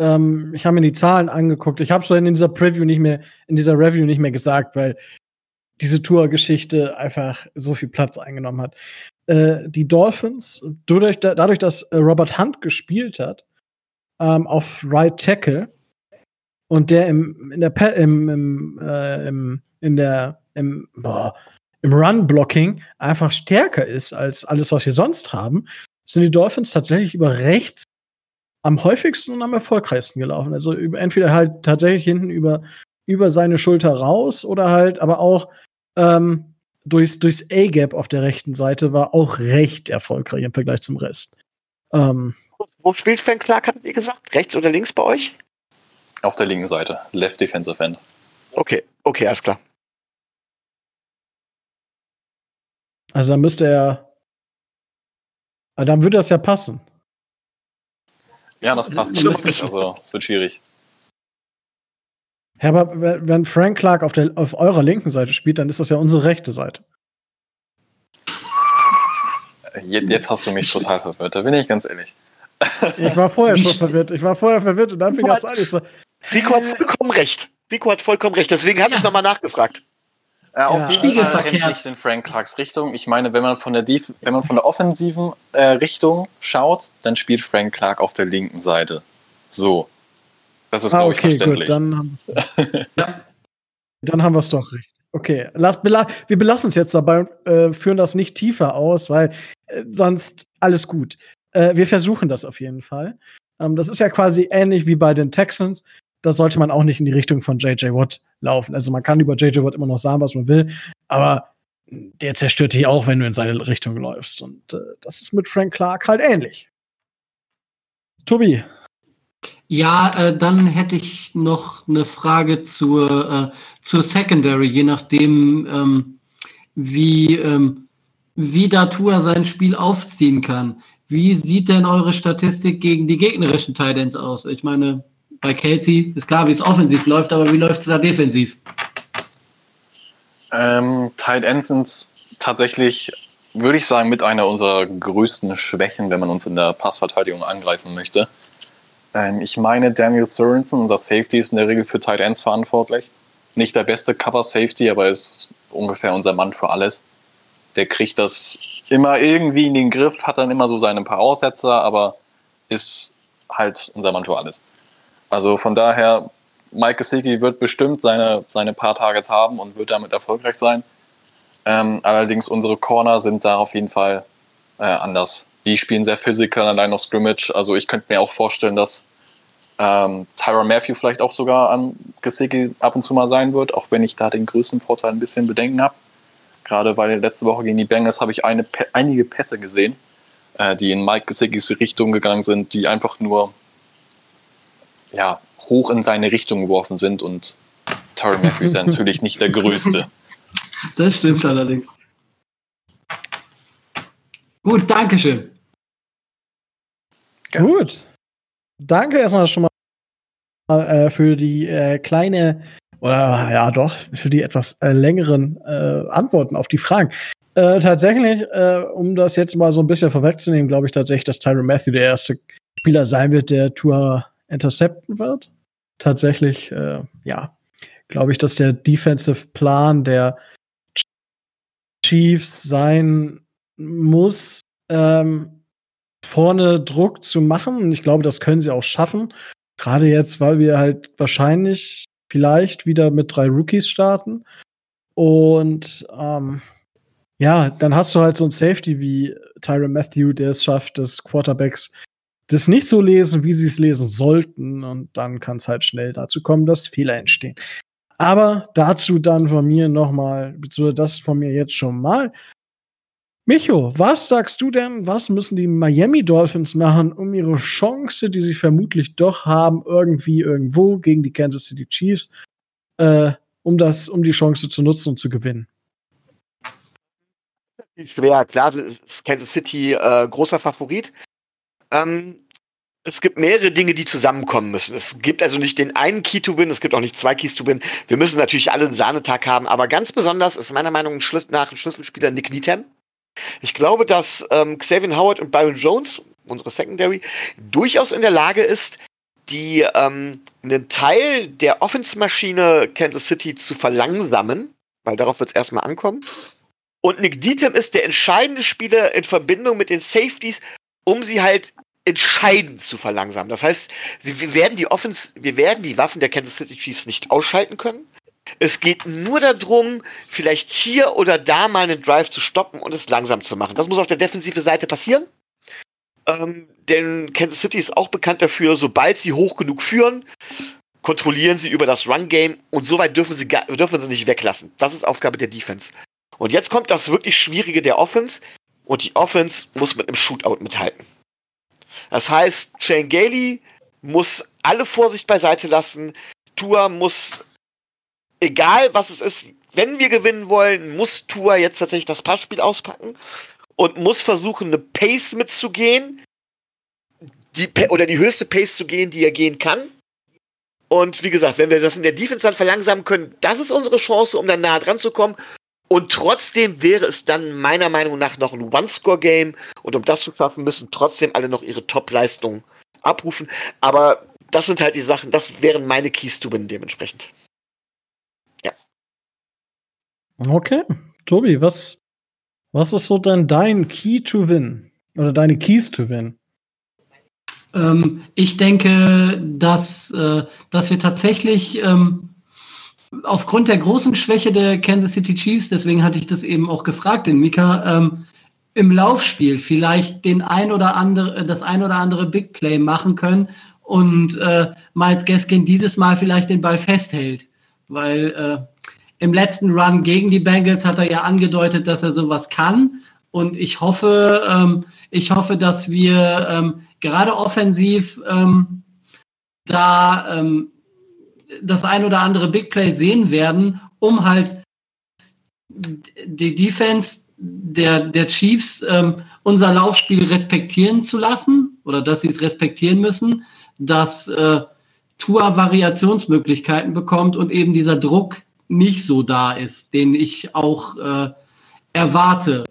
Ähm, ich habe mir die Zahlen angeguckt. Ich habe es in dieser Preview nicht mehr, in dieser Review nicht mehr gesagt, weil diese Tour-Geschichte einfach so viel Platz eingenommen hat. Äh, die Dolphins, dadurch, dadurch, dass äh, Robert Hunt gespielt hat, ähm, auf Right Tackle, und der im, in der, im, im, äh, im, in der, im, boah, im Run-Blocking einfach stärker ist als alles, was wir sonst haben, sind die Dolphins tatsächlich über rechts am häufigsten und am erfolgreichsten gelaufen. Also entweder halt tatsächlich hinten über, über seine Schulter raus oder halt aber auch ähm, durchs, durchs A-Gap auf der rechten Seite war auch recht erfolgreich im Vergleich zum Rest. Ähm, Wo spielt Frank Clark, habt ihr gesagt? Rechts oder links bei euch? Auf der linken Seite, Left Defensive End. Okay, okay, alles klar. Also dann müsste er. Dann würde das ja passen. Ja, das passt nicht. Also, es wird schwierig. Ja, aber wenn Frank Clark auf, der, auf eurer linken Seite spielt, dann ist das ja unsere rechte Seite. Jetzt, jetzt hast du mich total verwirrt, da bin ich ganz ehrlich. Ich war vorher schon verwirrt. Ich war vorher verwirrt und dann fing das an. Ich so, Rico hat vollkommen recht. Rico hat vollkommen recht. Deswegen habe ich nochmal nachgefragt. Äh, auf ja. jeden Fall rennt nicht in Frank Clarks Richtung. Ich meine, wenn man von der, Def wenn man von der offensiven äh, Richtung schaut, dann spielt Frank Clark auf der linken Seite. So. Das ist, ah, glaube ich, okay, verständlich. Gut, dann haben ja. Dann haben wir es doch richtig. Okay, Lass, bela wir belassen es jetzt dabei und äh, führen das nicht tiefer aus, weil äh, sonst alles gut. Äh, wir versuchen das auf jeden Fall. Ähm, das ist ja quasi ähnlich wie bei den Texans da sollte man auch nicht in die Richtung von JJ Watt laufen. Also man kann über JJ Watt immer noch sagen, was man will, aber der zerstört dich auch, wenn du in seine Richtung läufst. Und äh, das ist mit Frank Clark halt ähnlich. Tobi. Ja, äh, dann hätte ich noch eine Frage zur, äh, zur Secondary, je nachdem, ähm, wie, ähm, wie Datua sein Spiel aufziehen kann. Wie sieht denn eure Statistik gegen die gegnerischen Titans aus? Ich meine, bei Kelsey ist klar, wie es offensiv läuft, aber wie läuft es da defensiv? Ähm, Tight Ends sind tatsächlich, würde ich sagen, mit einer unserer größten Schwächen, wenn man uns in der Passverteidigung angreifen möchte. Ähm, ich meine, Daniel Sorensen, unser Safety, ist in der Regel für Tight Ends verantwortlich. Nicht der beste Cover Safety, aber ist ungefähr unser Mann für alles. Der kriegt das immer irgendwie in den Griff, hat dann immer so seine paar Aussetzer, aber ist halt unser Mann für alles. Also von daher, Mike Gesicki wird bestimmt seine, seine paar Targets haben und wird damit erfolgreich sein. Ähm, allerdings unsere Corner sind da auf jeden Fall äh, anders. Die spielen sehr physical allein of Scrimmage. Also ich könnte mir auch vorstellen, dass ähm, Tyron Matthew vielleicht auch sogar an Gesicki ab und zu mal sein wird, auch wenn ich da den größten Vorteil ein bisschen Bedenken habe. Gerade weil letzte Woche gegen die Bengals habe ich eine, einige Pässe gesehen, äh, die in Mike Gesickis Richtung gegangen sind, die einfach nur ja, hoch in seine Richtung geworfen sind und Tyron Matthew ist ja natürlich nicht der Größte. Das stimmt allerdings. Gut, Dankeschön. Ja. Gut. Danke erstmal schon mal äh, für die äh, kleine, oder ja doch, für die etwas äh, längeren äh, Antworten auf die Fragen. Äh, tatsächlich, äh, um das jetzt mal so ein bisschen vorwegzunehmen, glaube ich tatsächlich, dass Tyron Matthew der erste Spieler sein wird, der Tour intercepten wird. Tatsächlich, ja, glaube ich, dass der Defensive Plan der Chiefs sein muss, ähm, vorne Druck zu machen. Und ich glaube, das können sie auch schaffen. Gerade jetzt, weil wir halt wahrscheinlich vielleicht wieder mit drei Rookies starten. Und ähm, ja, dann hast du halt so ein Safety wie Tyron Matthew, der es schafft, dass Quarterbacks das nicht so lesen, wie sie es lesen sollten. Und dann kann es halt schnell dazu kommen, dass Fehler entstehen. Aber dazu dann von mir nochmal, beziehungsweise das von mir jetzt schon mal. Micho, was sagst du denn, was müssen die Miami Dolphins machen, um ihre Chance, die sie vermutlich doch haben, irgendwie irgendwo gegen die Kansas City Chiefs, äh, um das, um die Chance zu nutzen und zu gewinnen? Schwer, klar ist Kansas City äh, großer Favorit. Ähm, es gibt mehrere Dinge, die zusammenkommen müssen. Es gibt also nicht den einen Key to Win, es gibt auch nicht zwei Keys to Win. Wir müssen natürlich alle einen Sahnetag haben, aber ganz besonders ist meiner Meinung nach ein Schlüsselspieler Nick Needham. Ich glaube, dass ähm, Xavier Howard und Byron Jones, unsere Secondary, durchaus in der Lage ist, die ähm, einen Teil der Offense-Maschine Kansas City zu verlangsamen, weil darauf wird es erstmal ankommen. Und Nick Dietem ist der entscheidende Spieler in Verbindung mit den Safeties, um sie halt entscheidend zu verlangsamen. Das heißt, wir werden die Offense, wir werden die Waffen der Kansas City Chiefs nicht ausschalten können. Es geht nur darum, vielleicht hier oder da mal einen Drive zu stoppen und es langsam zu machen. Das muss auf der defensiven Seite passieren. Ähm, denn Kansas City ist auch bekannt dafür, sobald sie hoch genug führen, kontrollieren sie über das Run-Game und soweit dürfen sie, dürfen sie nicht weglassen. Das ist Aufgabe der Defense. Und jetzt kommt das wirklich Schwierige der Offense und die Offense muss mit einem Shootout mithalten. Das heißt, Shane Gailey muss alle Vorsicht beiseite lassen. Tour muss, egal was es ist, wenn wir gewinnen wollen, muss Tour jetzt tatsächlich das Passspiel auspacken und muss versuchen, eine Pace mitzugehen. Die, oder die höchste Pace zu gehen, die er gehen kann. Und wie gesagt, wenn wir das in der Defense dann verlangsamen können, das ist unsere Chance, um dann nah dran zu kommen. Und trotzdem wäre es dann meiner Meinung nach noch ein One-Score-Game. Und um das zu schaffen, müssen trotzdem alle noch ihre Top-Leistungen abrufen. Aber das sind halt die Sachen, das wären meine Keys to win dementsprechend. Ja. Okay. Tobi, was, was ist so dann dein Key to win? Oder deine Keys to win? Ähm, ich denke, dass, äh, dass wir tatsächlich ähm, aufgrund der großen Schwäche der Kansas City Chiefs, deswegen hatte ich das eben auch gefragt, den Mika, ähm, im Laufspiel vielleicht den ein oder andere, das ein oder andere Big Play machen können und äh, Miles Gaskin dieses Mal vielleicht den Ball festhält. Weil äh, im letzten Run gegen die Bengals hat er ja angedeutet, dass er sowas kann. Und ich hoffe, ähm, ich hoffe, dass wir ähm, gerade offensiv ähm, da ähm, das ein oder andere Big Play sehen werden, um halt die Defense der, der Chiefs ähm, unser Laufspiel respektieren zu lassen oder dass sie es respektieren müssen, dass äh, Tua Variationsmöglichkeiten bekommt und eben dieser Druck nicht so da ist, den ich auch äh, erwarte,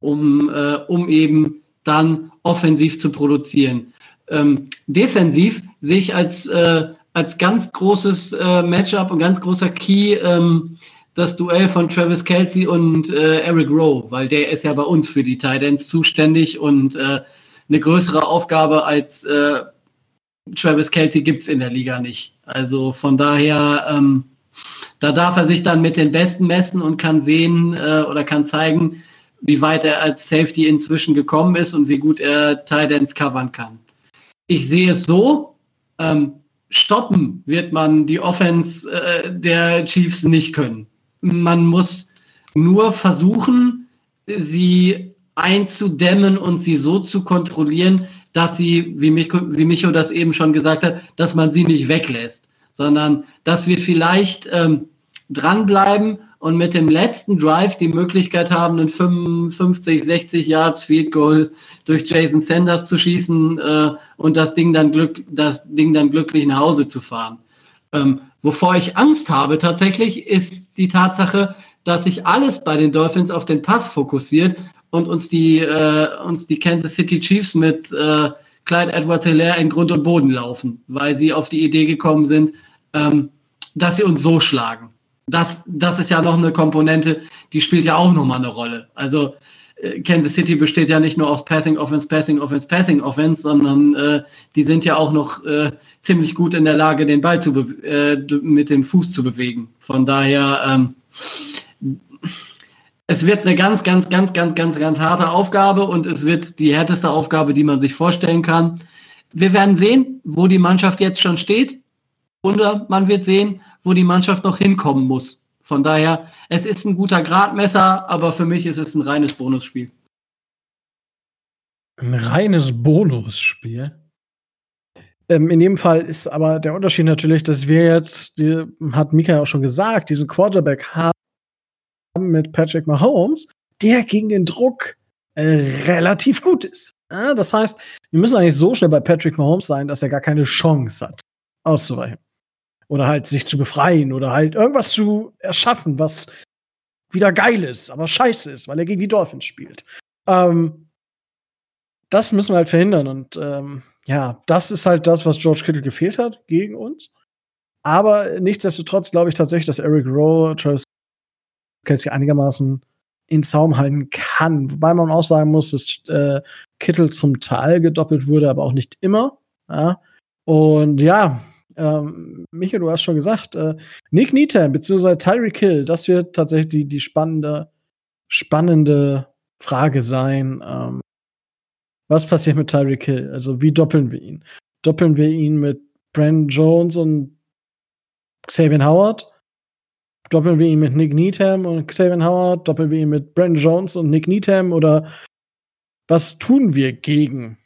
um, äh, um eben dann offensiv zu produzieren. Ähm, defensiv sehe ich als, äh, als ganz großes äh, Matchup und ganz großer Key ähm, das Duell von Travis Kelsey und äh, Eric Rowe, weil der ist ja bei uns für die Titans zuständig und äh, eine größere Aufgabe als Travis Kelsey gibt es in der Liga nicht. Also von daher, ähm, da darf er sich dann mit den Besten messen und kann sehen äh, oder kann zeigen, wie weit er als Safety inzwischen gekommen ist und wie gut er Titans covern kann. Ich sehe es so, ähm, stoppen wird man die Offense äh, der Chiefs nicht können. Man muss nur versuchen, sie einzudämmen und sie so zu kontrollieren, dass sie, wie, Micho, wie Micho das eben schon gesagt hat, dass man sie nicht weglässt, sondern dass wir vielleicht ähm, dranbleiben und mit dem letzten Drive die Möglichkeit haben, einen 55, 60 Yards Field Goal durch Jason Sanders zu schießen äh, und das Ding dann glück, das Ding dann glücklich nach Hause zu fahren. Ähm, wovor ich Angst habe tatsächlich ist die Tatsache, dass sich alles bei den Dolphins auf den Pass fokussiert und uns die, äh, uns die Kansas City Chiefs mit äh, Clyde Edwards Hilaire in Grund und Boden laufen, weil sie auf die Idee gekommen sind, ähm, dass sie uns so schlagen. Das, das ist ja noch eine Komponente, die spielt ja auch nochmal eine Rolle. Also äh, Kansas City besteht ja nicht nur aus Passing Offense, Passing Offense, Passing Offense, sondern äh, die sind ja auch noch äh, ziemlich gut in der Lage, den Ball zu äh, mit dem Fuß zu bewegen. Von daher ähm, es wird eine ganz, ganz, ganz, ganz, ganz, ganz harte Aufgabe und es wird die härteste Aufgabe, die man sich vorstellen kann. Wir werden sehen, wo die Mannschaft jetzt schon steht und man wird sehen, wo die Mannschaft noch hinkommen muss. Von daher, es ist ein guter Gradmesser, aber für mich ist es ein reines Bonusspiel. Ein reines Bonusspiel? Ähm, in dem Fall ist aber der Unterschied natürlich, dass wir jetzt, die, hat Mika auch schon gesagt, diesen Quarterback haben mit Patrick Mahomes, der gegen den Druck äh, relativ gut ist. Ja, das heißt, wir müssen eigentlich so schnell bei Patrick Mahomes sein, dass er gar keine Chance hat, auszuweichen. Oder halt sich zu befreien oder halt irgendwas zu erschaffen, was wieder geil ist, aber scheiße ist, weil er gegen die Dolphins spielt. Ähm, das müssen wir halt verhindern. Und ähm, ja, das ist halt das, was George Kittle gefehlt hat gegen uns. Aber nichtsdestotrotz glaube ich tatsächlich, dass Eric Rowe, Travis Kelsey einigermaßen in Zaum halten kann. Wobei man auch sagen muss, dass äh, Kittel zum Teil gedoppelt wurde, aber auch nicht immer. Ja. Und ja, ähm, Michael, du hast schon gesagt, äh, Nick Needham bzw. Tyreek Hill, das wird tatsächlich die, die spannende, spannende Frage sein. Ähm, was passiert mit Tyreek Hill? Also wie doppeln wir ihn? Doppeln wir ihn mit Brandon Jones und Xavier Howard? doppeln wir ihn mit Nick Needham und Xavier Howard, doppeln wir ihn mit Brandon Jones und Nick Needham oder was tun wir gegen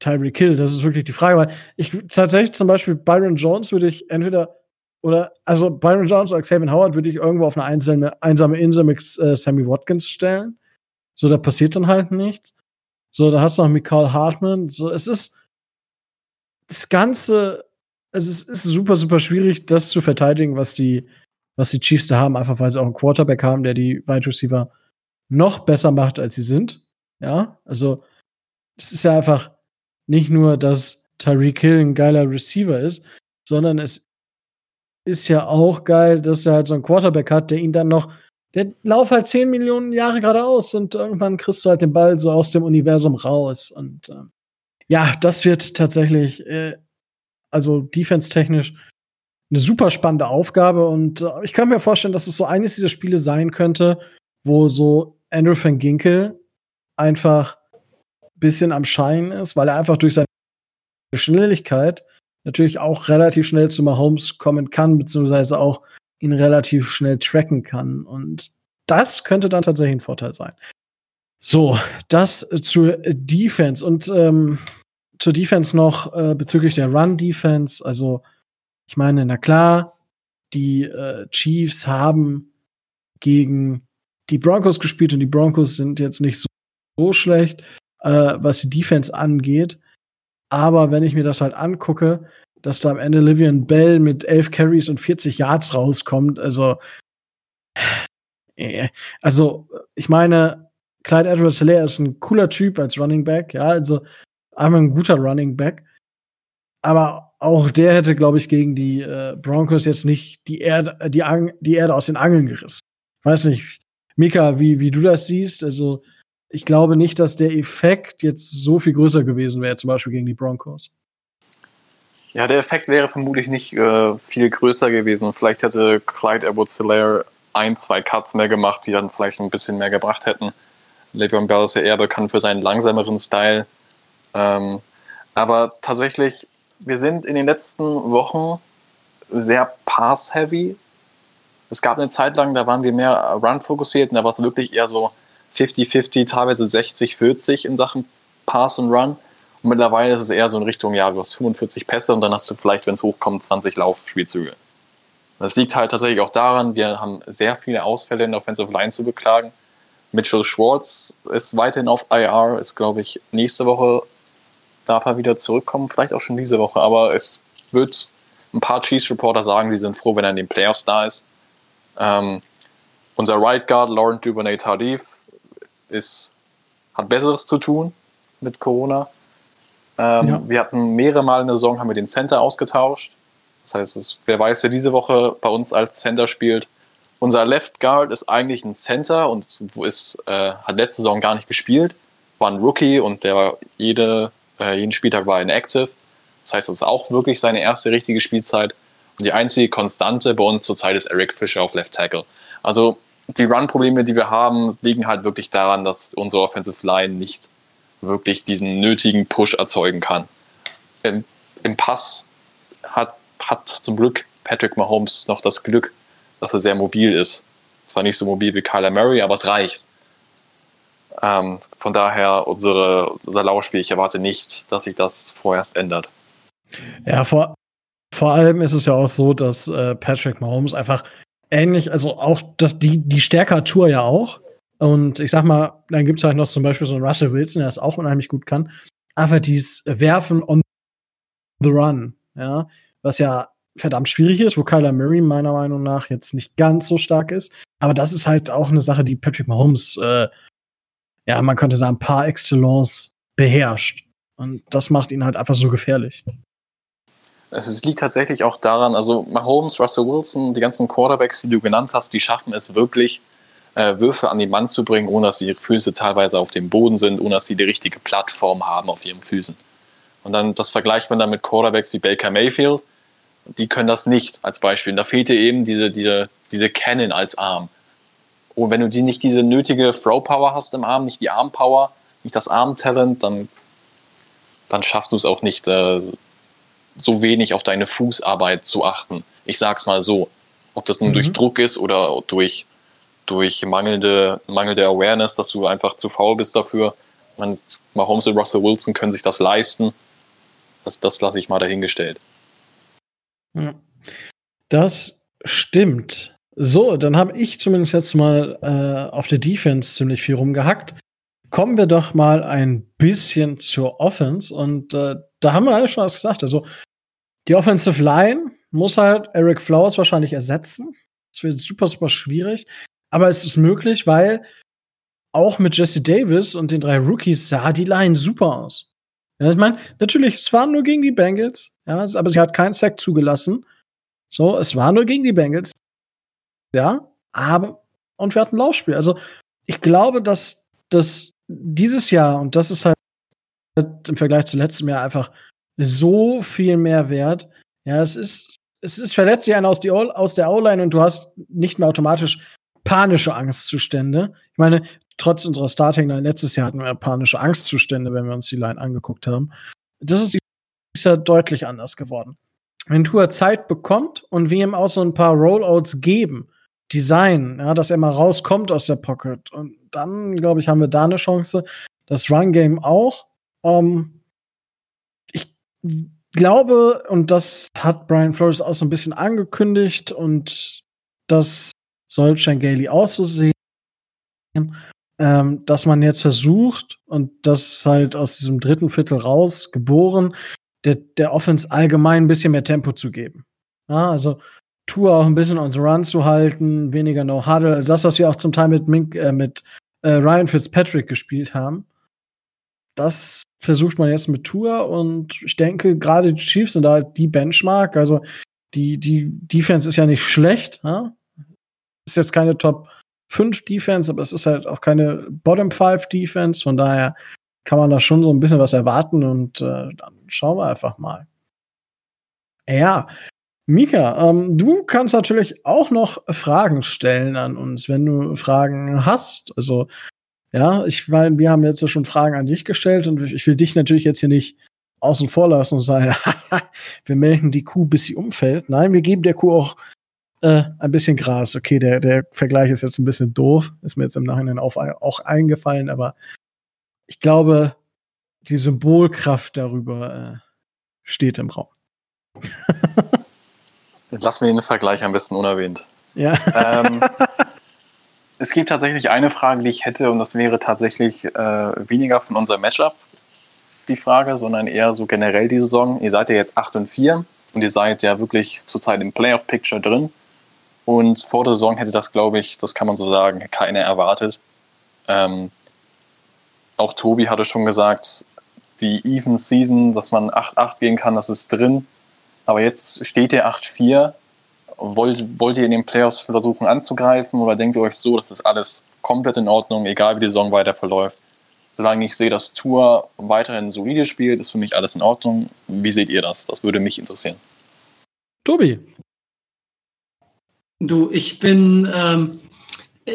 Tyreek Hill? Das ist wirklich die Frage, weil ich tatsächlich zum Beispiel Byron Jones würde ich entweder oder also Byron Jones oder Xavier Howard würde ich irgendwo auf eine einzelne, einsame Insel mit äh, Sammy Watkins stellen. So, da passiert dann halt nichts. So, da hast du noch Michael Hartman. So, es ist das Ganze, also es ist super, super schwierig, das zu verteidigen, was die, was die Chiefs da haben, einfach weil sie auch einen Quarterback haben, der die Wide Receiver noch besser macht, als sie sind. Ja, also es ist ja einfach nicht nur, dass Tyreek Hill ein geiler Receiver ist, sondern es ist ja auch geil, dass er halt so einen Quarterback hat, der ihn dann noch, der lauft halt 10 Millionen Jahre geradeaus und irgendwann kriegst du halt den Ball so aus dem Universum raus. Und äh, ja, das wird tatsächlich, äh, also defense-technisch eine super spannende Aufgabe und äh, ich kann mir vorstellen, dass es so eines dieser Spiele sein könnte, wo so Andrew van Ginkel einfach ein bisschen am Schein ist, weil er einfach durch seine Schnelligkeit natürlich auch relativ schnell zu Mahomes kommen kann, beziehungsweise auch ihn relativ schnell tracken kann. Und das könnte dann tatsächlich ein Vorteil sein. So, das zur Defense und ähm, zur Defense noch äh, bezüglich der Run-Defense. Also ich meine, na klar, die äh, Chiefs haben gegen die Broncos gespielt und die Broncos sind jetzt nicht so, so schlecht, äh, was die Defense angeht. Aber wenn ich mir das halt angucke, dass da am Ende Livian Bell mit 11 Carries und 40 Yards rauskommt, also äh, also ich meine, Clyde Edwards Hilaire ist ein cooler Typ als Running Back, ja, also einmal ein guter Running Back. Aber auch der hätte, glaube ich, gegen die äh, Broncos jetzt nicht die Erde, die, die Erde aus den Angeln gerissen. Weiß nicht, Mika, wie, wie du das siehst. Also, ich glaube nicht, dass der Effekt jetzt so viel größer gewesen wäre, zum Beispiel gegen die Broncos. Ja, der Effekt wäre vermutlich nicht äh, viel größer gewesen. Vielleicht hätte Clyde Edwards Hilaire ein, zwei Cuts mehr gemacht, die dann vielleicht ein bisschen mehr gebracht hätten. Le'Veon Bell ist ja eher bekannt für seinen langsameren Style. Ähm, aber tatsächlich, wir sind in den letzten Wochen sehr pass-heavy. Es gab eine Zeit lang, da waren wir mehr Run-fokussiert und da war es wirklich eher so 50-50, teilweise 60-40 in Sachen Pass und Run. Und mittlerweile ist es eher so in Richtung, ja, du hast 45 Pässe und dann hast du vielleicht, wenn es hochkommt, 20 Laufspielzüge. Das liegt halt tatsächlich auch daran, wir haben sehr viele Ausfälle in der Offensive Line zu beklagen. Mitchell Schwartz ist weiterhin auf IR, ist, glaube ich, nächste Woche darf er wieder zurückkommen, vielleicht auch schon diese Woche, aber es wird ein paar Chiefs Reporter sagen, sie sind froh, wenn er in den Playoffs da ist. Ähm, unser Right Guard, Laurent Duvernay Tardif, ist, hat Besseres zu tun mit Corona. Ähm, ja. Wir hatten mehrere Mal in der Saison haben wir den Center ausgetauscht. Das heißt, es, wer weiß, wer diese Woche bei uns als Center spielt. Unser Left Guard ist eigentlich ein Center und ist, äh, hat letzte Saison gar nicht gespielt. War ein Rookie und der war jede, äh, jeden Spieltag war inactive. Das heißt, das ist auch wirklich seine erste richtige Spielzeit. Und die einzige Konstante bei uns zurzeit ist Eric Fischer auf Left Tackle. Also die Run-Probleme, die wir haben, liegen halt wirklich daran, dass unsere Offensive Line nicht wirklich diesen nötigen Push erzeugen kann. Im, im Pass hat, hat zum Glück Patrick Mahomes noch das Glück, dass er sehr mobil ist. Zwar nicht so mobil wie Kyler Murray, aber es reicht. Ähm, von daher unsere, unser Laufspiel, ich erwarte nicht, dass sich das vorerst ändert. Ja, vor, vor allem ist es ja auch so, dass äh, Patrick Mahomes einfach ähnlich, also auch dass die, die stärker Tour ja auch. Und ich sag mal, dann gibt es halt noch zum Beispiel so einen Russell Wilson, der das auch unheimlich gut kann. Einfach dieses Werfen on the run, ja, was ja verdammt schwierig ist, wo Kyler Murray meiner Meinung nach jetzt nicht ganz so stark ist. Aber das ist halt auch eine Sache, die Patrick Mahomes, äh, ja, man könnte sagen, par excellence beherrscht. Und das macht ihn halt einfach so gefährlich. Es liegt tatsächlich auch daran, also Mahomes, Russell Wilson, die ganzen Quarterbacks, die du genannt hast, die schaffen es wirklich, äh, Würfe an die Mann zu bringen, ohne dass ihre Füße teilweise auf dem Boden sind, ohne dass sie die richtige Plattform haben auf ihren Füßen. Und dann das vergleicht man dann mit Quarterbacks wie Baker Mayfield, die können das nicht als Beispiel. Und da fehlt dir eben diese, diese, diese Cannon als Arm. Und wenn du die nicht diese nötige Throw-Power hast im Arm, nicht die Arm-Power, nicht das Arm-Talent, dann, dann schaffst du es auch nicht, äh, so wenig auf deine Fußarbeit zu achten. Ich sag's mal so. Ob das nun mhm. durch Druck ist oder durch, durch mangelnde, mangelnde Awareness, dass du einfach zu faul bist dafür. Man, Mahomes und Russell Wilson können sich das leisten. Das, das lasse ich mal dahingestellt. Ja. Das stimmt. So, dann habe ich zumindest jetzt mal äh, auf der Defense ziemlich viel rumgehackt. Kommen wir doch mal ein bisschen zur Offense. Und äh, da haben wir alles schon was gesagt. Also, die Offensive Line muss halt Eric Flowers wahrscheinlich ersetzen. Das wird super, super schwierig. Aber es ist möglich, weil auch mit Jesse Davis und den drei Rookies sah die Line super aus. Ja, ich meine, natürlich, es war nur gegen die Bengals, ja, aber sie hat keinen Sack zugelassen. So, es war nur gegen die Bengals. Ja, aber, und wir hatten Laufspiel. Also, ich glaube, dass das dieses Jahr, und das ist halt im Vergleich zu letztem Jahr einfach so viel mehr wert. Ja, es ist, es ist verletzt sich einer aus, die aus der O-Line und du hast nicht mehr automatisch panische Angstzustände. Ich meine, trotz unserer Starting Line letztes Jahr hatten wir panische Angstzustände, wenn wir uns die Line angeguckt haben. Das ist Jahr deutlich anders geworden. Wenn Tour Zeit bekommt und wir ihm auch so ein paar Rollouts geben, Design, ja, dass er mal rauskommt aus der Pocket und dann, glaube ich, haben wir da eine Chance. Das Run Game auch. Ähm, glaube, und das hat Brian Flores auch so ein bisschen angekündigt und das soll Shangeli auch so sehen, ähm, dass man jetzt versucht, und das halt aus diesem dritten Viertel raus geboren, der, der Offense allgemein ein bisschen mehr Tempo zu geben. Ja, also Tour auch ein bisschen on the run zu halten, weniger No Huddle, also das, was wir auch zum Teil mit, Mink, äh, mit äh, Ryan Fitzpatrick gespielt haben. Das versucht man jetzt mit Tour und ich denke, gerade die Chiefs sind da halt die Benchmark. Also die, die Defense ist ja nicht schlecht. Ja? Ist jetzt keine Top 5 Defense, aber es ist halt auch keine Bottom 5 Defense. Von daher kann man da schon so ein bisschen was erwarten und äh, dann schauen wir einfach mal. Ja, Mika, ähm, du kannst natürlich auch noch Fragen stellen an uns, wenn du Fragen hast. Also, ja, ich meine, wir haben jetzt ja schon Fragen an dich gestellt und ich will dich natürlich jetzt hier nicht außen vor lassen und sagen, wir melken die Kuh, bis sie umfällt. Nein, wir geben der Kuh auch äh, ein bisschen Gras. Okay, der, der Vergleich ist jetzt ein bisschen doof, ist mir jetzt im Nachhinein auf, auch eingefallen, aber ich glaube, die Symbolkraft darüber äh, steht im Raum. Lassen wir den Vergleich am besten unerwähnt. Ja. Ähm, es gibt tatsächlich eine Frage, die ich hätte, und das wäre tatsächlich äh, weniger von unserem Matchup die Frage, sondern eher so generell die Saison. Ihr seid ja jetzt 8 und 4 und ihr seid ja wirklich zurzeit im Playoff-Picture drin. Und vor der Saison hätte das, glaube ich, das kann man so sagen, keiner erwartet. Ähm, auch Tobi hatte schon gesagt, die Even Season, dass man 8-8 gehen kann, das ist drin. Aber jetzt steht ihr 8-4. Wollt, wollt ihr in den Playoffs versuchen anzugreifen oder denkt ihr euch so, das ist alles komplett in Ordnung, egal wie die Saison weiter verläuft? Solange ich sehe, dass Tour weiterhin solide spielt, ist für mich alles in Ordnung. Wie seht ihr das? Das würde mich interessieren. Tobi. Du, ich bin ähm,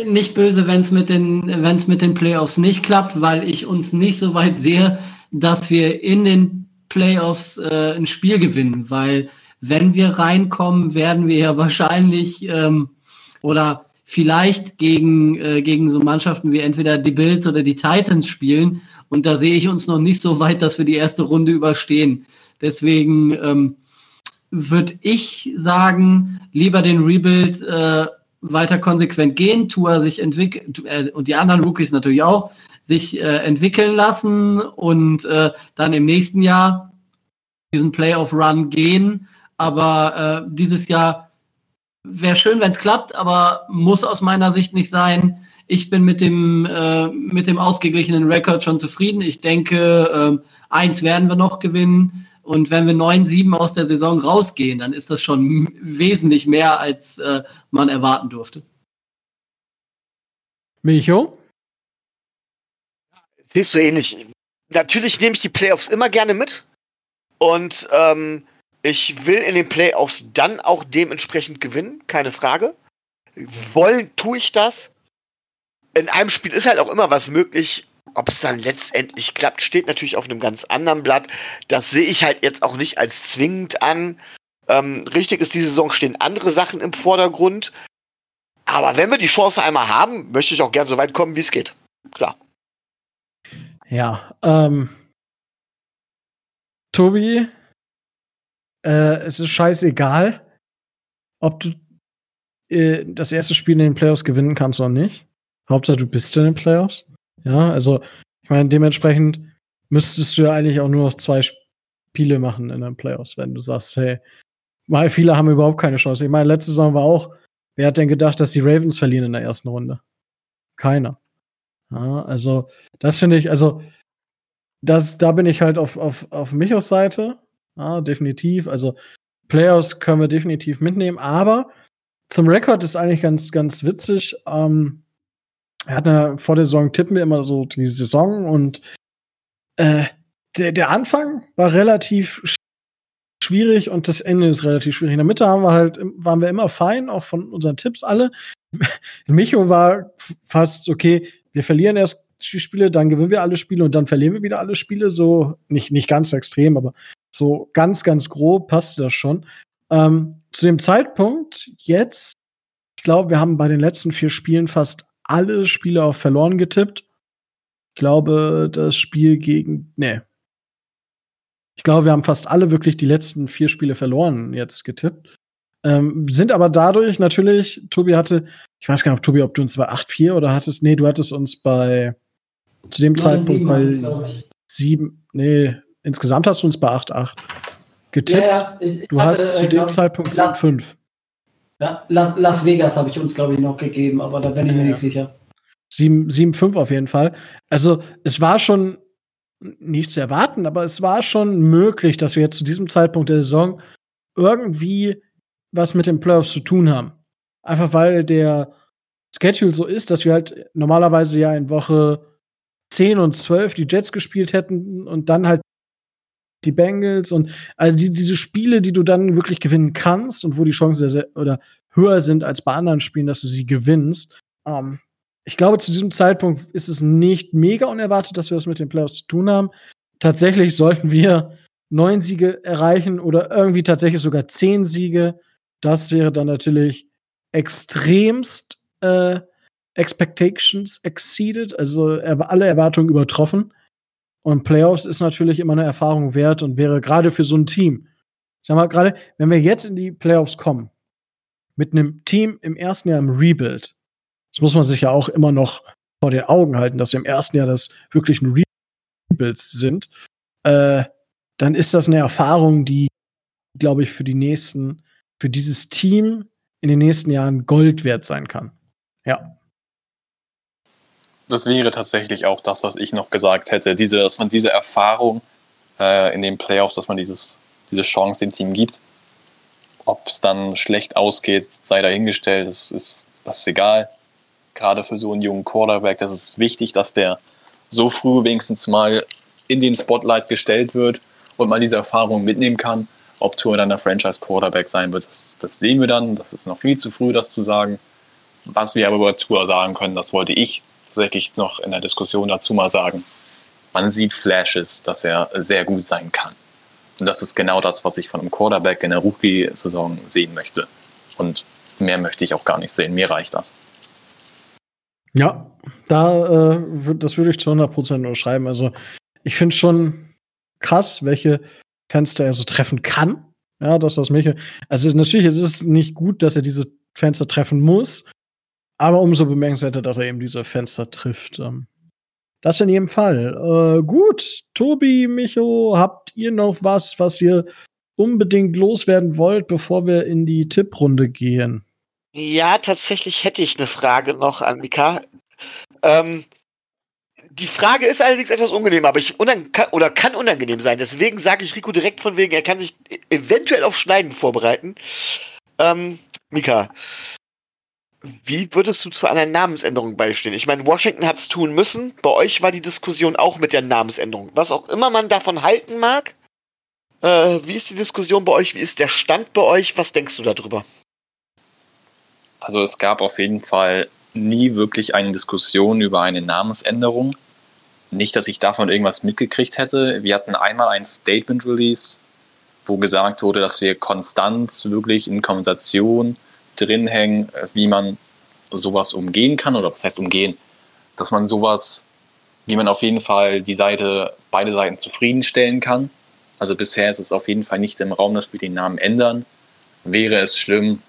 nicht böse, wenn es mit, den, mit den Playoffs nicht klappt, weil ich uns nicht so weit sehe, dass wir in den Playoffs äh, ein Spiel gewinnen, weil wenn wir reinkommen, werden wir ja wahrscheinlich ähm, oder vielleicht gegen, äh, gegen so Mannschaften wie entweder die Bills oder die Titans spielen. Und da sehe ich uns noch nicht so weit, dass wir die erste Runde überstehen. Deswegen ähm, würde ich sagen, lieber den Rebuild äh, weiter konsequent gehen, Tour sich entwickelt äh, und die anderen Rookies natürlich auch, sich äh, entwickeln lassen und äh, dann im nächsten Jahr diesen Playoff-Run gehen. Aber äh, dieses Jahr wäre schön, wenn es klappt, aber muss aus meiner Sicht nicht sein. Ich bin mit dem, äh, mit dem ausgeglichenen Rekord schon zufrieden. Ich denke, äh, eins werden wir noch gewinnen. Und wenn wir 9-7 aus der Saison rausgehen, dann ist das schon wesentlich mehr, als äh, man erwarten durfte. Micho? Siehst du ähnlich. Natürlich nehme ich die Playoffs immer gerne mit. Und ähm, ich will in den Playoffs dann auch dementsprechend gewinnen, keine Frage. Wollen tue ich das. In einem Spiel ist halt auch immer was möglich. Ob es dann letztendlich klappt, steht natürlich auf einem ganz anderen Blatt. Das sehe ich halt jetzt auch nicht als zwingend an. Ähm, richtig ist, diese Saison stehen andere Sachen im Vordergrund. Aber wenn wir die Chance einmal haben, möchte ich auch gern so weit kommen, wie es geht. Klar. Ja, ähm, Tobi, äh, es ist scheißegal, ob du äh, das erste Spiel in den Playoffs gewinnen kannst oder nicht. Hauptsache, du bist in den Playoffs. Ja, also, ich meine, dementsprechend müsstest du ja eigentlich auch nur noch zwei Spiele machen in den Playoffs, wenn du sagst, hey, weil viele haben überhaupt keine Chance. Ich meine, letzte Saison war auch, wer hat denn gedacht, dass die Ravens verlieren in der ersten Runde? Keiner. Ja, also, das finde ich, also, das, da bin ich halt auf, auf, auf Michos Seite. Ja, definitiv. Also, Playoffs können wir definitiv mitnehmen, aber zum Rekord ist eigentlich ganz, ganz witzig. Ähm, er hat eine, vor der Saison tippen wir immer so die Saison und äh, der, der Anfang war relativ schwierig und das Ende ist relativ schwierig. In der Mitte haben wir halt, waren wir immer fein, auch von unseren Tipps alle. Micho war fast okay, wir verlieren erst die Spiele, dann gewinnen wir alle Spiele und dann verlieren wir wieder alle Spiele. So, nicht, nicht ganz so extrem, aber so ganz, ganz grob passt das schon. Ähm, zu dem Zeitpunkt jetzt, ich glaube, wir haben bei den letzten vier Spielen fast alle Spiele auf verloren getippt. Ich glaube, das Spiel gegen, nee. Ich glaube, wir haben fast alle wirklich die letzten vier Spiele verloren jetzt getippt. Ähm, sind aber dadurch natürlich, Tobi hatte, ich weiß gar nicht, Tobi, ob du uns bei 8-4 oder hattest, nee, du hattest uns bei, zu dem 9, Zeitpunkt 7, bei 7, nee, insgesamt hast du uns bei 8-8 getippt. Ja, ich, ich du hatte, hast zu äh, dem Zeitpunkt 7-5. Ja, Las, Las Vegas habe ich uns, glaube ich, noch gegeben, aber da bin ich mir ja. nicht sicher. 7-5 auf jeden Fall. Also, es war schon nicht zu erwarten, aber es war schon möglich, dass wir jetzt zu diesem Zeitpunkt der Saison irgendwie was mit den Playoffs zu tun haben. Einfach weil der Schedule so ist, dass wir halt normalerweise ja in Woche 10 und 12 die Jets gespielt hätten und dann halt die Bengals und also die, diese Spiele, die du dann wirklich gewinnen kannst und wo die Chancen sehr, sehr oder höher sind als bei anderen Spielen, dass du sie gewinnst. Ähm, ich glaube, zu diesem Zeitpunkt ist es nicht mega unerwartet, dass wir das mit den Playoffs zu tun haben. Tatsächlich sollten wir neun Siege erreichen oder irgendwie tatsächlich sogar zehn Siege. Das wäre dann natürlich extremst äh, Expectations exceeded, also alle Erwartungen übertroffen. Und Playoffs ist natürlich immer eine Erfahrung wert und wäre gerade für so ein Team. Ich sag mal, gerade wenn wir jetzt in die Playoffs kommen, mit einem Team im ersten Jahr im Rebuild, das muss man sich ja auch immer noch vor den Augen halten, dass wir im ersten Jahr das wirklich ein Rebuilds sind, äh, dann ist das eine Erfahrung, die, glaube ich, für die nächsten, für dieses Team in den nächsten Jahren Gold wert sein kann. Ja das wäre tatsächlich auch das, was ich noch gesagt hätte. Diese, dass man diese Erfahrung äh, in den Playoffs, dass man dieses, diese Chance dem Team gibt. Ob es dann schlecht ausgeht, sei dahingestellt, das ist, das ist egal. Gerade für so einen jungen Quarterback, das ist wichtig, dass der so früh wenigstens mal in den Spotlight gestellt wird und mal diese Erfahrung mitnehmen kann. Ob Tour dann der Franchise-Quarterback sein wird, das, das sehen wir dann. Das ist noch viel zu früh, das zu sagen. Was wir aber über Tour sagen können, das wollte ich tatsächlich noch in der Diskussion dazu mal sagen. Man sieht Flashes, dass er sehr gut sein kann. Und das ist genau das, was ich von einem Quarterback in der Rookie-Saison sehen möchte. Und mehr möchte ich auch gar nicht sehen. Mir reicht das. Ja, da, äh, das würde ich zu 100% unterschreiben. Also, ich finde schon krass, welche Fenster er so treffen kann. Ja, das mich. Also, natürlich ist es nicht gut, dass er diese Fenster treffen muss. Aber umso bemerkenswerter, dass er eben diese Fenster trifft. Ähm, das in jedem Fall. Äh, gut, Tobi, Micho, habt ihr noch was, was ihr unbedingt loswerden wollt, bevor wir in die Tipprunde gehen? Ja, tatsächlich hätte ich eine Frage noch an Mika. Ähm, die Frage ist allerdings etwas unangenehm, aber ich oder kann unangenehm sein. Deswegen sage ich Rico direkt von wegen, er kann sich eventuell auf Schneiden vorbereiten. Ähm, Mika, wie würdest du zu einer Namensänderung beistehen? Ich meine, Washington hat es tun müssen. Bei euch war die Diskussion auch mit der Namensänderung. Was auch immer man davon halten mag. Äh, wie ist die Diskussion bei euch? Wie ist der Stand bei euch? Was denkst du darüber? Also es gab auf jeden Fall nie wirklich eine Diskussion über eine Namensänderung. Nicht, dass ich davon irgendwas mitgekriegt hätte. Wir hatten einmal ein Statement released, wo gesagt wurde, dass wir konstant wirklich in Konversation drin hängen, wie man sowas umgehen kann oder was heißt umgehen, dass man sowas, wie man auf jeden Fall die Seite, beide Seiten zufriedenstellen kann. Also bisher ist es auf jeden Fall nicht im Raum, dass wir den Namen ändern. Wäre es schlimm?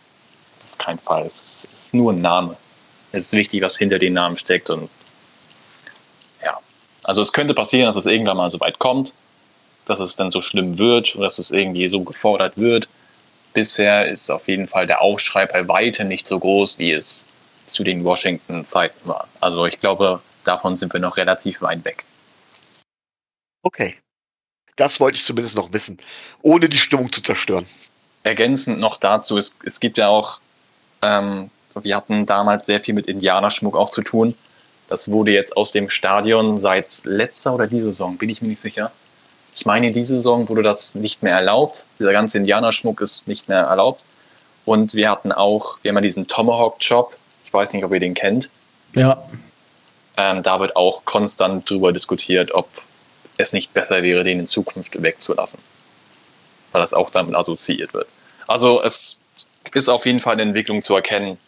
Auf keinen Fall. Es ist nur ein Name. Es ist wichtig, was hinter den Namen steckt und ja. Also es könnte passieren, dass es irgendwann mal so weit kommt, dass es dann so schlimm wird oder dass es irgendwie so gefordert wird bisher ist auf jeden Fall der Aufschrei bei weitem nicht so groß, wie es zu den Washington-Zeiten war. Also ich glaube, davon sind wir noch relativ weit weg. Okay. Das wollte ich zumindest noch wissen, ohne die Stimmung zu zerstören. Ergänzend noch dazu, es, es gibt ja auch, ähm, wir hatten damals sehr viel mit Indianerschmuck auch zu tun. Das wurde jetzt aus dem Stadion seit letzter oder dieser Saison, bin ich mir nicht sicher, ich meine, diese Saison wurde das nicht mehr erlaubt. Dieser ganze Indianerschmuck ist nicht mehr erlaubt. Und wir hatten auch, wir haben ja diesen Tomahawk-Job. Ich weiß nicht, ob ihr den kennt. Ja. Ähm, da wird auch konstant drüber diskutiert, ob es nicht besser wäre, den in Zukunft wegzulassen. Weil das auch damit assoziiert wird. Also es ist auf jeden Fall eine Entwicklung zu erkennen.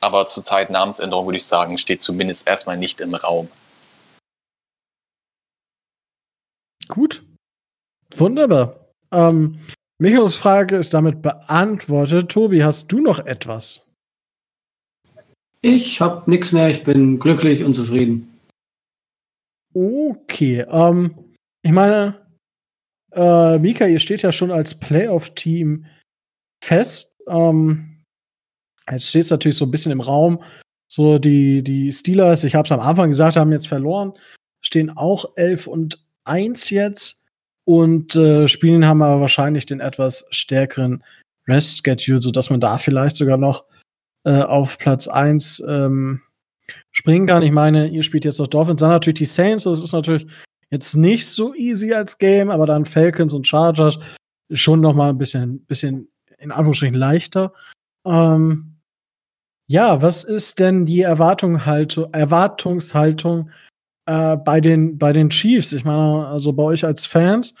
Aber zurzeit Namensänderung, würde ich sagen, steht zumindest erstmal nicht im Raum. Gut. Wunderbar. Ähm, Michaels Frage ist damit beantwortet. Tobi, hast du noch etwas? Ich habe nichts mehr. Ich bin glücklich und zufrieden. Okay. Ähm, ich meine, äh, Mika, ihr steht ja schon als Playoff-Team fest. Ähm, jetzt steht es natürlich so ein bisschen im Raum. So, die, die Steelers, ich habe es am Anfang gesagt, haben jetzt verloren, stehen auch 11 und 1 jetzt und äh, spielen haben aber wahrscheinlich den etwas stärkeren Rest-Schedule, sodass man da vielleicht sogar noch äh, auf Platz 1 ähm, springen kann. Ich meine, ihr spielt jetzt noch Dolphins, dann natürlich die Saints, das ist natürlich jetzt nicht so easy als Game, aber dann Falcons und Chargers schon noch mal ein bisschen, bisschen in Anführungsstrichen leichter. Ähm, ja, was ist denn die Erwartungshaltung, Erwartungshaltung äh, bei, den, bei den Chiefs? Ich meine, also bei euch als Fans,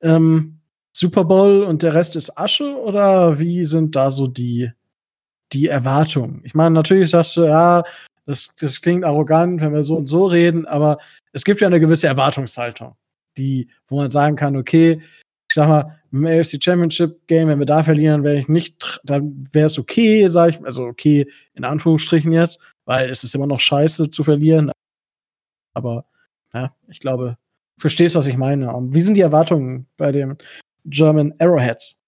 ähm, Super Bowl und der Rest ist Asche oder wie sind da so die, die Erwartungen? Ich meine, natürlich sagst du, ja, das, das klingt arrogant, wenn wir so und so reden, aber es gibt ja eine gewisse Erwartungshaltung, die, wo man sagen kann, okay, ich sag mal, im AFC Championship Game, wenn wir da verlieren, wäre ich nicht, dann wäre es okay, sag ich, also okay, in Anführungsstrichen jetzt, weil es ist immer noch scheiße zu verlieren. Aber ja, ich glaube, du verstehst, was ich meine. Wie sind die Erwartungen bei den German Arrowheads?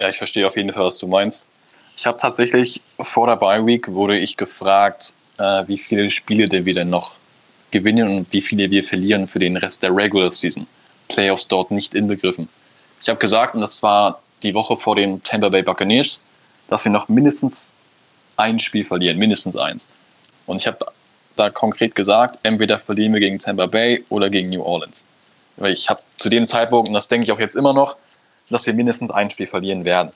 Ja, ich verstehe auf jeden Fall, was du meinst. Ich habe tatsächlich vor der Bye Week wurde ich gefragt, äh, wie viele Spiele denn wir denn noch gewinnen und wie viele wir verlieren für den Rest der Regular Season. Playoffs dort nicht inbegriffen. Ich habe gesagt, und das war die Woche vor den Tampa Bay Buccaneers, dass wir noch mindestens ein Spiel verlieren, mindestens eins. Und ich habe da konkret gesagt, entweder verlieren wir gegen Tampa Bay oder gegen New Orleans. Weil ich habe zu dem Zeitpunkt, und das denke ich auch jetzt immer noch, dass wir mindestens ein Spiel verlieren werden.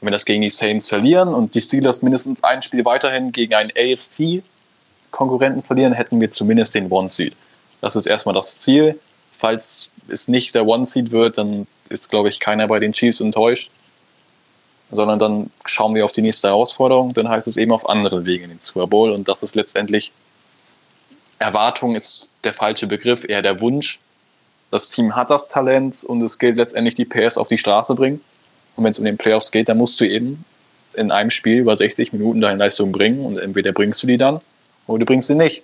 Wenn wir das gegen die Saints verlieren und die Steelers mindestens ein Spiel weiterhin gegen einen AFC-Konkurrenten verlieren, hätten wir zumindest den One-Seed. Das ist erstmal das Ziel. Falls es nicht der One-Seed wird, dann ist, glaube ich, keiner bei den Chiefs enttäuscht. Sondern dann schauen wir auf die nächste Herausforderung. Dann heißt es eben auf anderen Wegen in den Super Bowl. Und das ist letztendlich, Erwartung ist der falsche Begriff, eher der Wunsch. Das Team hat das Talent und es gilt letztendlich, die PS auf die Straße bringen. Und wenn es um den Playoffs geht, dann musst du eben in einem Spiel über 60 Minuten deine Leistung bringen und entweder bringst du die dann oder du bringst sie nicht.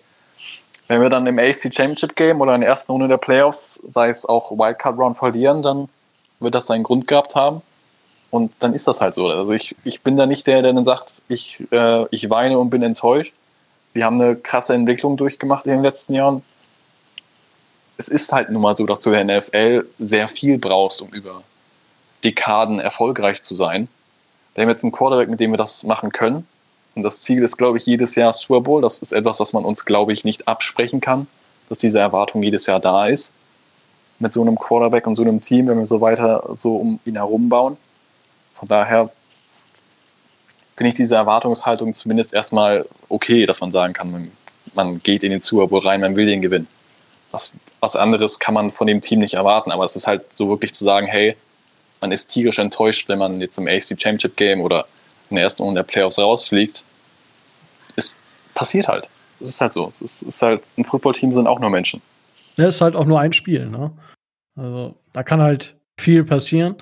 Wenn wir dann im AC Championship Game oder in der ersten Runde der Playoffs, sei es auch Wildcard Round verlieren, dann wird das seinen Grund gehabt haben. Und dann ist das halt so. Also ich, ich bin da nicht der, der dann sagt, ich, äh, ich weine und bin enttäuscht. Wir haben eine krasse Entwicklung durchgemacht in den letzten Jahren. Es ist halt nun mal so, dass du in der NFL sehr viel brauchst, um über Dekaden erfolgreich zu sein. Wir haben jetzt einen Quarterback, mit dem wir das machen können. Und das Ziel ist, glaube ich, jedes Jahr Super Bowl. Das ist etwas, was man uns, glaube ich, nicht absprechen kann, dass diese Erwartung jedes Jahr da ist. Mit so einem Quarterback und so einem Team, wenn wir so weiter so um ihn herum bauen. Von daher finde ich diese Erwartungshaltung zumindest erstmal okay, dass man sagen kann, man, man geht in den Super Bowl rein, man will den gewinnen. Was, was anderes kann man von dem Team nicht erwarten, aber es ist halt so wirklich zu sagen, hey, man ist tierisch enttäuscht, wenn man jetzt im AC Championship Game oder in der ersten Runde der Playoffs rausfliegt. Es passiert halt. Es ist halt so. Es ist, ist halt, ein Footballteam sind auch nur Menschen. Ja, ist halt auch nur ein Spiel, ne? Also, da kann halt viel passieren.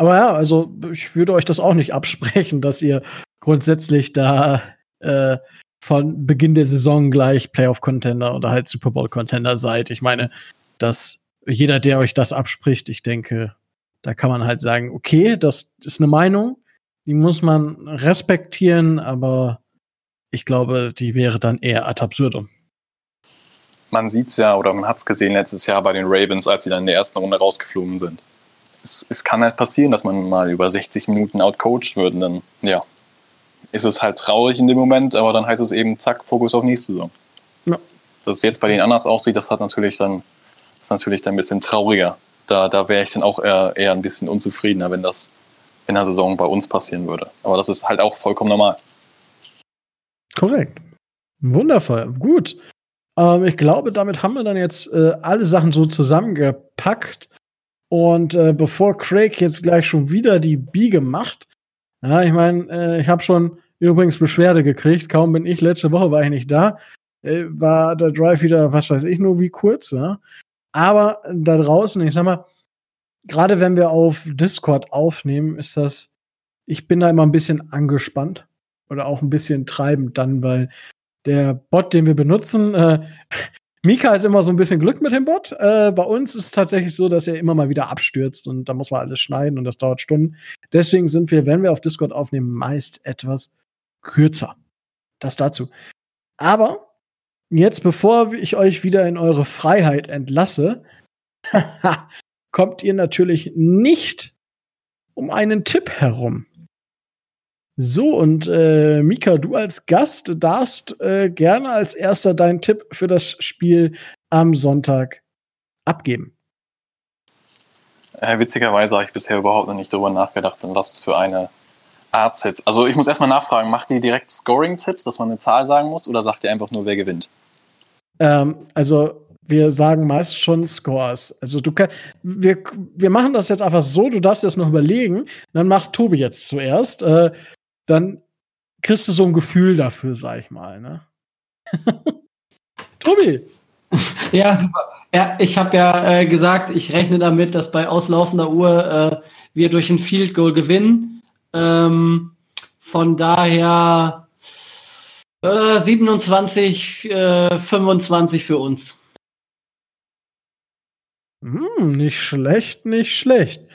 Aber ja, also ich würde euch das auch nicht absprechen, dass ihr grundsätzlich da äh, von Beginn der Saison gleich Playoff-Contender oder halt Super Bowl-Contender seid. Ich meine, dass jeder, der euch das abspricht, ich denke, da kann man halt sagen, okay, das ist eine Meinung, die muss man respektieren, aber ich glaube, die wäre dann eher ad absurdum. Man sieht es ja, oder man hat es gesehen letztes Jahr bei den Ravens, als sie dann in der ersten Runde rausgeflogen sind. Es, es kann halt passieren, dass man mal über 60 Minuten outcoached wird und dann, ja, ist es halt traurig in dem Moment, aber dann heißt es eben, zack, Fokus auf nächste Saison. Ja. Dass es jetzt bei denen anders aussieht, das hat natürlich dann, ist natürlich dann ein bisschen trauriger da, da wäre ich dann auch eher, eher ein bisschen unzufriedener, wenn das in der Saison bei uns passieren würde. Aber das ist halt auch vollkommen normal. Korrekt. Wundervoll. Gut. Ähm, ich glaube, damit haben wir dann jetzt äh, alle Sachen so zusammengepackt. Und äh, bevor Craig jetzt gleich schon wieder die Biege macht, ja, ich meine, äh, ich habe schon übrigens Beschwerde gekriegt. Kaum bin ich letzte Woche war ich nicht da, äh, war der Drive wieder, was weiß ich nur, wie kurz. Ja? Aber da draußen, ich sag mal, gerade wenn wir auf Discord aufnehmen, ist das, ich bin da immer ein bisschen angespannt oder auch ein bisschen treibend dann, weil der Bot, den wir benutzen, äh, Mika hat immer so ein bisschen Glück mit dem Bot. Äh, bei uns ist es tatsächlich so, dass er immer mal wieder abstürzt und da muss man alles schneiden und das dauert Stunden. Deswegen sind wir, wenn wir auf Discord aufnehmen, meist etwas kürzer. Das dazu. Aber jetzt, bevor ich euch wieder in eure Freiheit entlasse, kommt ihr natürlich nicht um einen Tipp herum. So, und äh, Mika, du als Gast darfst äh, gerne als erster deinen Tipp für das Spiel am Sonntag abgeben. Äh, witzigerweise habe ich bisher überhaupt noch nicht darüber nachgedacht, was für eine Art Tipp. Also ich muss erstmal nachfragen, macht ihr direkt Scoring-Tipps, dass man eine Zahl sagen muss, oder sagt ihr einfach nur, wer gewinnt? Ähm, also wir sagen meist schon Scores. Also du kannst, wir, wir machen das jetzt einfach so, du darfst jetzt noch überlegen, dann macht Tobi jetzt zuerst. Äh, dann kriegst du so ein Gefühl dafür, sag ich mal. Ne? Tobi. Ja, super. Ja, ich habe ja äh, gesagt, ich rechne damit, dass bei auslaufender Uhr äh, wir durch ein Field Goal gewinnen. Ähm, von daher äh, 27, 25 für uns. Hm, nicht schlecht, nicht schlecht.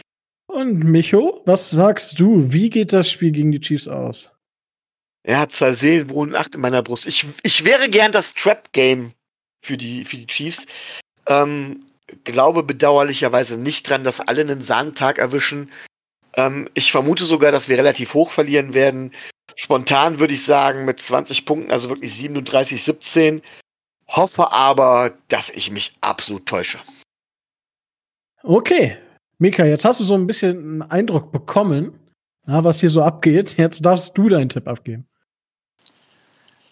Und Micho, was sagst du? Wie geht das Spiel gegen die Chiefs aus? Er hat zwei Seelen wohnen acht in meiner Brust. Ich, ich wäre gern das Trap-Game für die, für die Chiefs. Ähm, glaube bedauerlicherweise nicht dran, dass alle einen Sahntag erwischen. Ähm, ich vermute sogar, dass wir relativ hoch verlieren werden. Spontan würde ich sagen mit 20 Punkten, also wirklich 37, 17. Hoffe aber, dass ich mich absolut täusche. Okay. Mika, jetzt hast du so ein bisschen einen Eindruck bekommen, ja, was hier so abgeht. Jetzt darfst du deinen Tipp abgeben.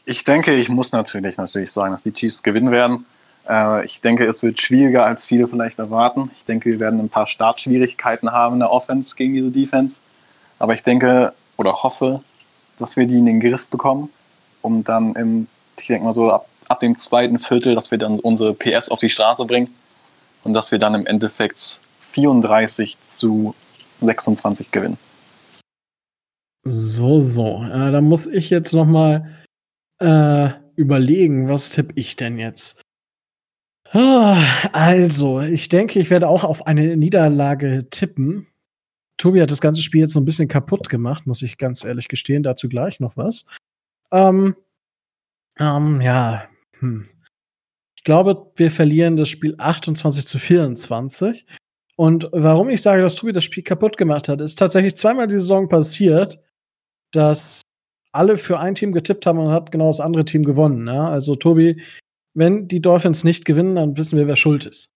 Ich denke, ich muss natürlich natürlich sagen, dass die Chiefs gewinnen werden. Äh, ich denke, es wird schwieriger, als viele vielleicht erwarten. Ich denke, wir werden ein paar Startschwierigkeiten haben in der Offense gegen diese Defense. Aber ich denke oder hoffe, dass wir die in den Griff bekommen, um dann im, ich denke mal so ab, ab dem zweiten Viertel, dass wir dann unsere PS auf die Straße bringen und dass wir dann im Endeffekt 34 zu 26 gewinnen. So, so. Äh, da muss ich jetzt noch mal äh, überlegen, was tippe ich denn jetzt? Ah, also, ich denke, ich werde auch auf eine Niederlage tippen. Tobi hat das ganze Spiel jetzt so ein bisschen kaputt gemacht, muss ich ganz ehrlich gestehen. Dazu gleich noch was. Ähm, ähm, ja, hm. Ich glaube, wir verlieren das Spiel 28 zu 24. Und warum ich sage, dass Tobi das Spiel kaputt gemacht hat, ist tatsächlich zweimal die Saison passiert, dass alle für ein Team getippt haben und hat genau das andere Team gewonnen. Ja? Also Tobi, wenn die Dolphins nicht gewinnen, dann wissen wir, wer schuld ist.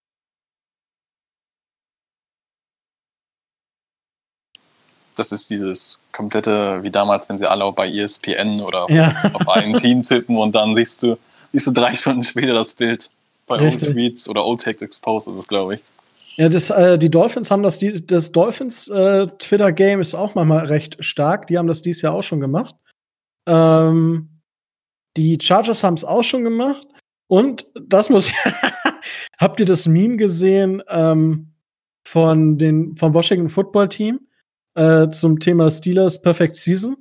Das ist dieses komplette, wie damals, wenn sie alle bei ESPN oder ja. auf ein Team tippen und dann siehst du, siehst du drei Stunden später das Bild bei Old Tweets oder Old Text Exposed ist es, glaube ich. Ja, das, äh, die Dolphins haben das, die, das Dolphins äh, Twitter-Game ist auch manchmal recht stark. Die haben das dieses Jahr auch schon gemacht. Ähm, die Chargers haben es auch schon gemacht. Und das muss Habt ihr das Meme gesehen ähm, von den, vom Washington Football Team äh, zum Thema Steelers Perfect Season?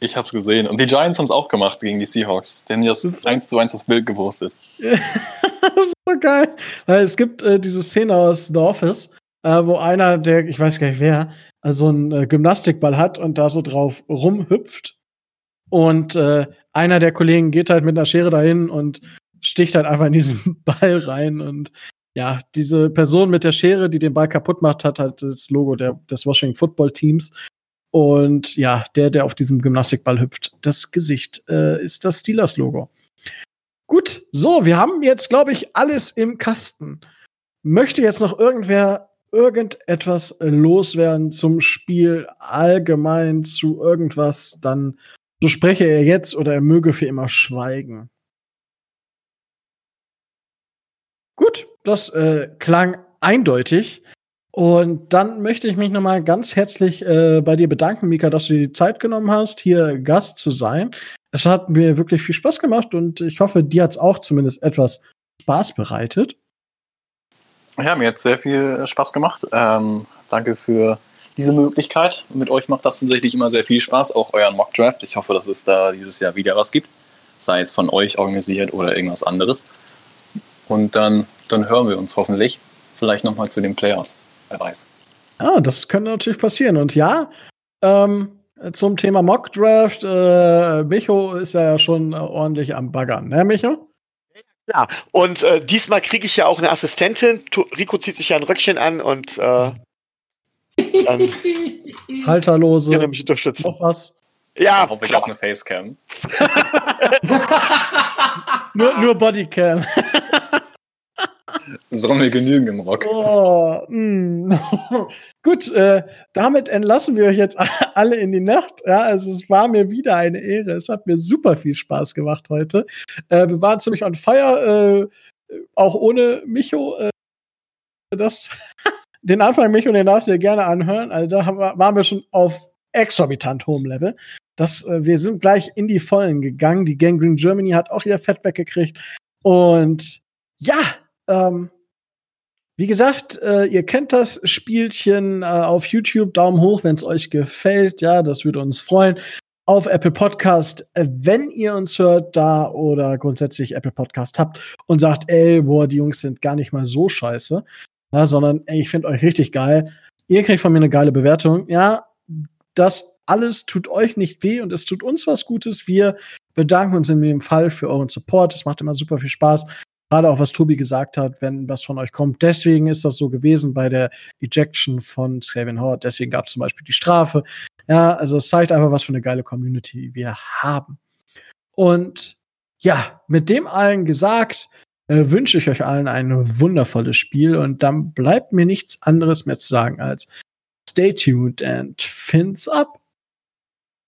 Ich hab's gesehen. Und die Giants haben es auch gemacht gegen die Seahawks. Die haben das, das eins zu eins das Bild gewurstet. das ist so geil. Weil es gibt äh, diese Szene aus The Office, äh, wo einer, der, ich weiß gar nicht wer, also einen äh, Gymnastikball hat und da so drauf rumhüpft. Und äh, einer der Kollegen geht halt mit einer Schere dahin und sticht halt einfach in diesen Ball rein. Und ja, diese Person mit der Schere, die den Ball kaputt macht, hat halt das Logo der, des Washington Football Teams. Und ja, der, der auf diesem Gymnastikball hüpft, das Gesicht äh, ist das Steelers-Logo. Gut, so, wir haben jetzt, glaube ich, alles im Kasten. Möchte jetzt noch irgendwer irgendetwas loswerden zum Spiel allgemein zu irgendwas, dann so spreche er jetzt oder er möge für immer schweigen. Gut, das äh, klang eindeutig. Und dann möchte ich mich nochmal ganz herzlich äh, bei dir bedanken, Mika, dass du dir die Zeit genommen hast, hier Gast zu sein. Es hat mir wirklich viel Spaß gemacht und ich hoffe, dir hat es auch zumindest etwas Spaß bereitet. Ja, mir hat sehr viel Spaß gemacht. Ähm, danke für diese Möglichkeit. Mit euch macht das tatsächlich immer sehr viel Spaß, auch euren Mock Draft. Ich hoffe, dass es da dieses Jahr wieder was gibt, sei es von euch organisiert oder irgendwas anderes. Und dann, dann hören wir uns hoffentlich vielleicht nochmal zu den Playoffs wer weiß. Ah, das könnte natürlich passieren. Und ja, ähm, zum Thema Mock Draft. Äh, Micho ist ja schon ordentlich am Baggern, ne, Micho? Ja, und äh, diesmal kriege ich ja auch eine Assistentin. Rico zieht sich ja ein Röckchen an und äh, dann Halterlose. Kann mich unterstützen. Noch was? Ja, ich hoffe, ich habe eine Facecam. nur, nur Bodycam. Soll mir genügen im Rock. Oh, mm. Gut, äh, damit entlassen wir euch jetzt alle in die Nacht. Ja, also es war mir wieder eine Ehre. Es hat mir super viel Spaß gemacht heute. Äh, wir waren ziemlich on fire, äh, auch ohne Micho. Äh, das, den Anfang Micho, den darfst du dir gerne anhören. Also da waren wir schon auf exorbitant hohem Level. Das, äh, wir sind gleich in die Vollen gegangen. Die Gang Green Germany hat auch ihr Fett weggekriegt. Und ja, ähm, wie gesagt, äh, ihr kennt das Spielchen äh, auf YouTube. Daumen hoch, wenn es euch gefällt. Ja, das würde uns freuen. Auf Apple Podcast, äh, wenn ihr uns hört da oder grundsätzlich Apple Podcast habt und sagt, ey, boah, die Jungs sind gar nicht mal so scheiße, ja, sondern ey, ich finde euch richtig geil. Ihr kriegt von mir eine geile Bewertung. Ja, das alles tut euch nicht weh und es tut uns was Gutes. Wir bedanken uns in dem Fall für euren Support. Es macht immer super viel Spaß. Gerade auch, was Tobi gesagt hat, wenn was von euch kommt. Deswegen ist das so gewesen bei der Ejection von Scaven Howard. Deswegen gab es zum Beispiel die Strafe. Ja, also es zeigt einfach, was für eine geile Community wir haben. Und ja, mit dem allen gesagt, äh, wünsche ich euch allen ein wundervolles Spiel und dann bleibt mir nichts anderes mehr zu sagen als stay tuned and fins up.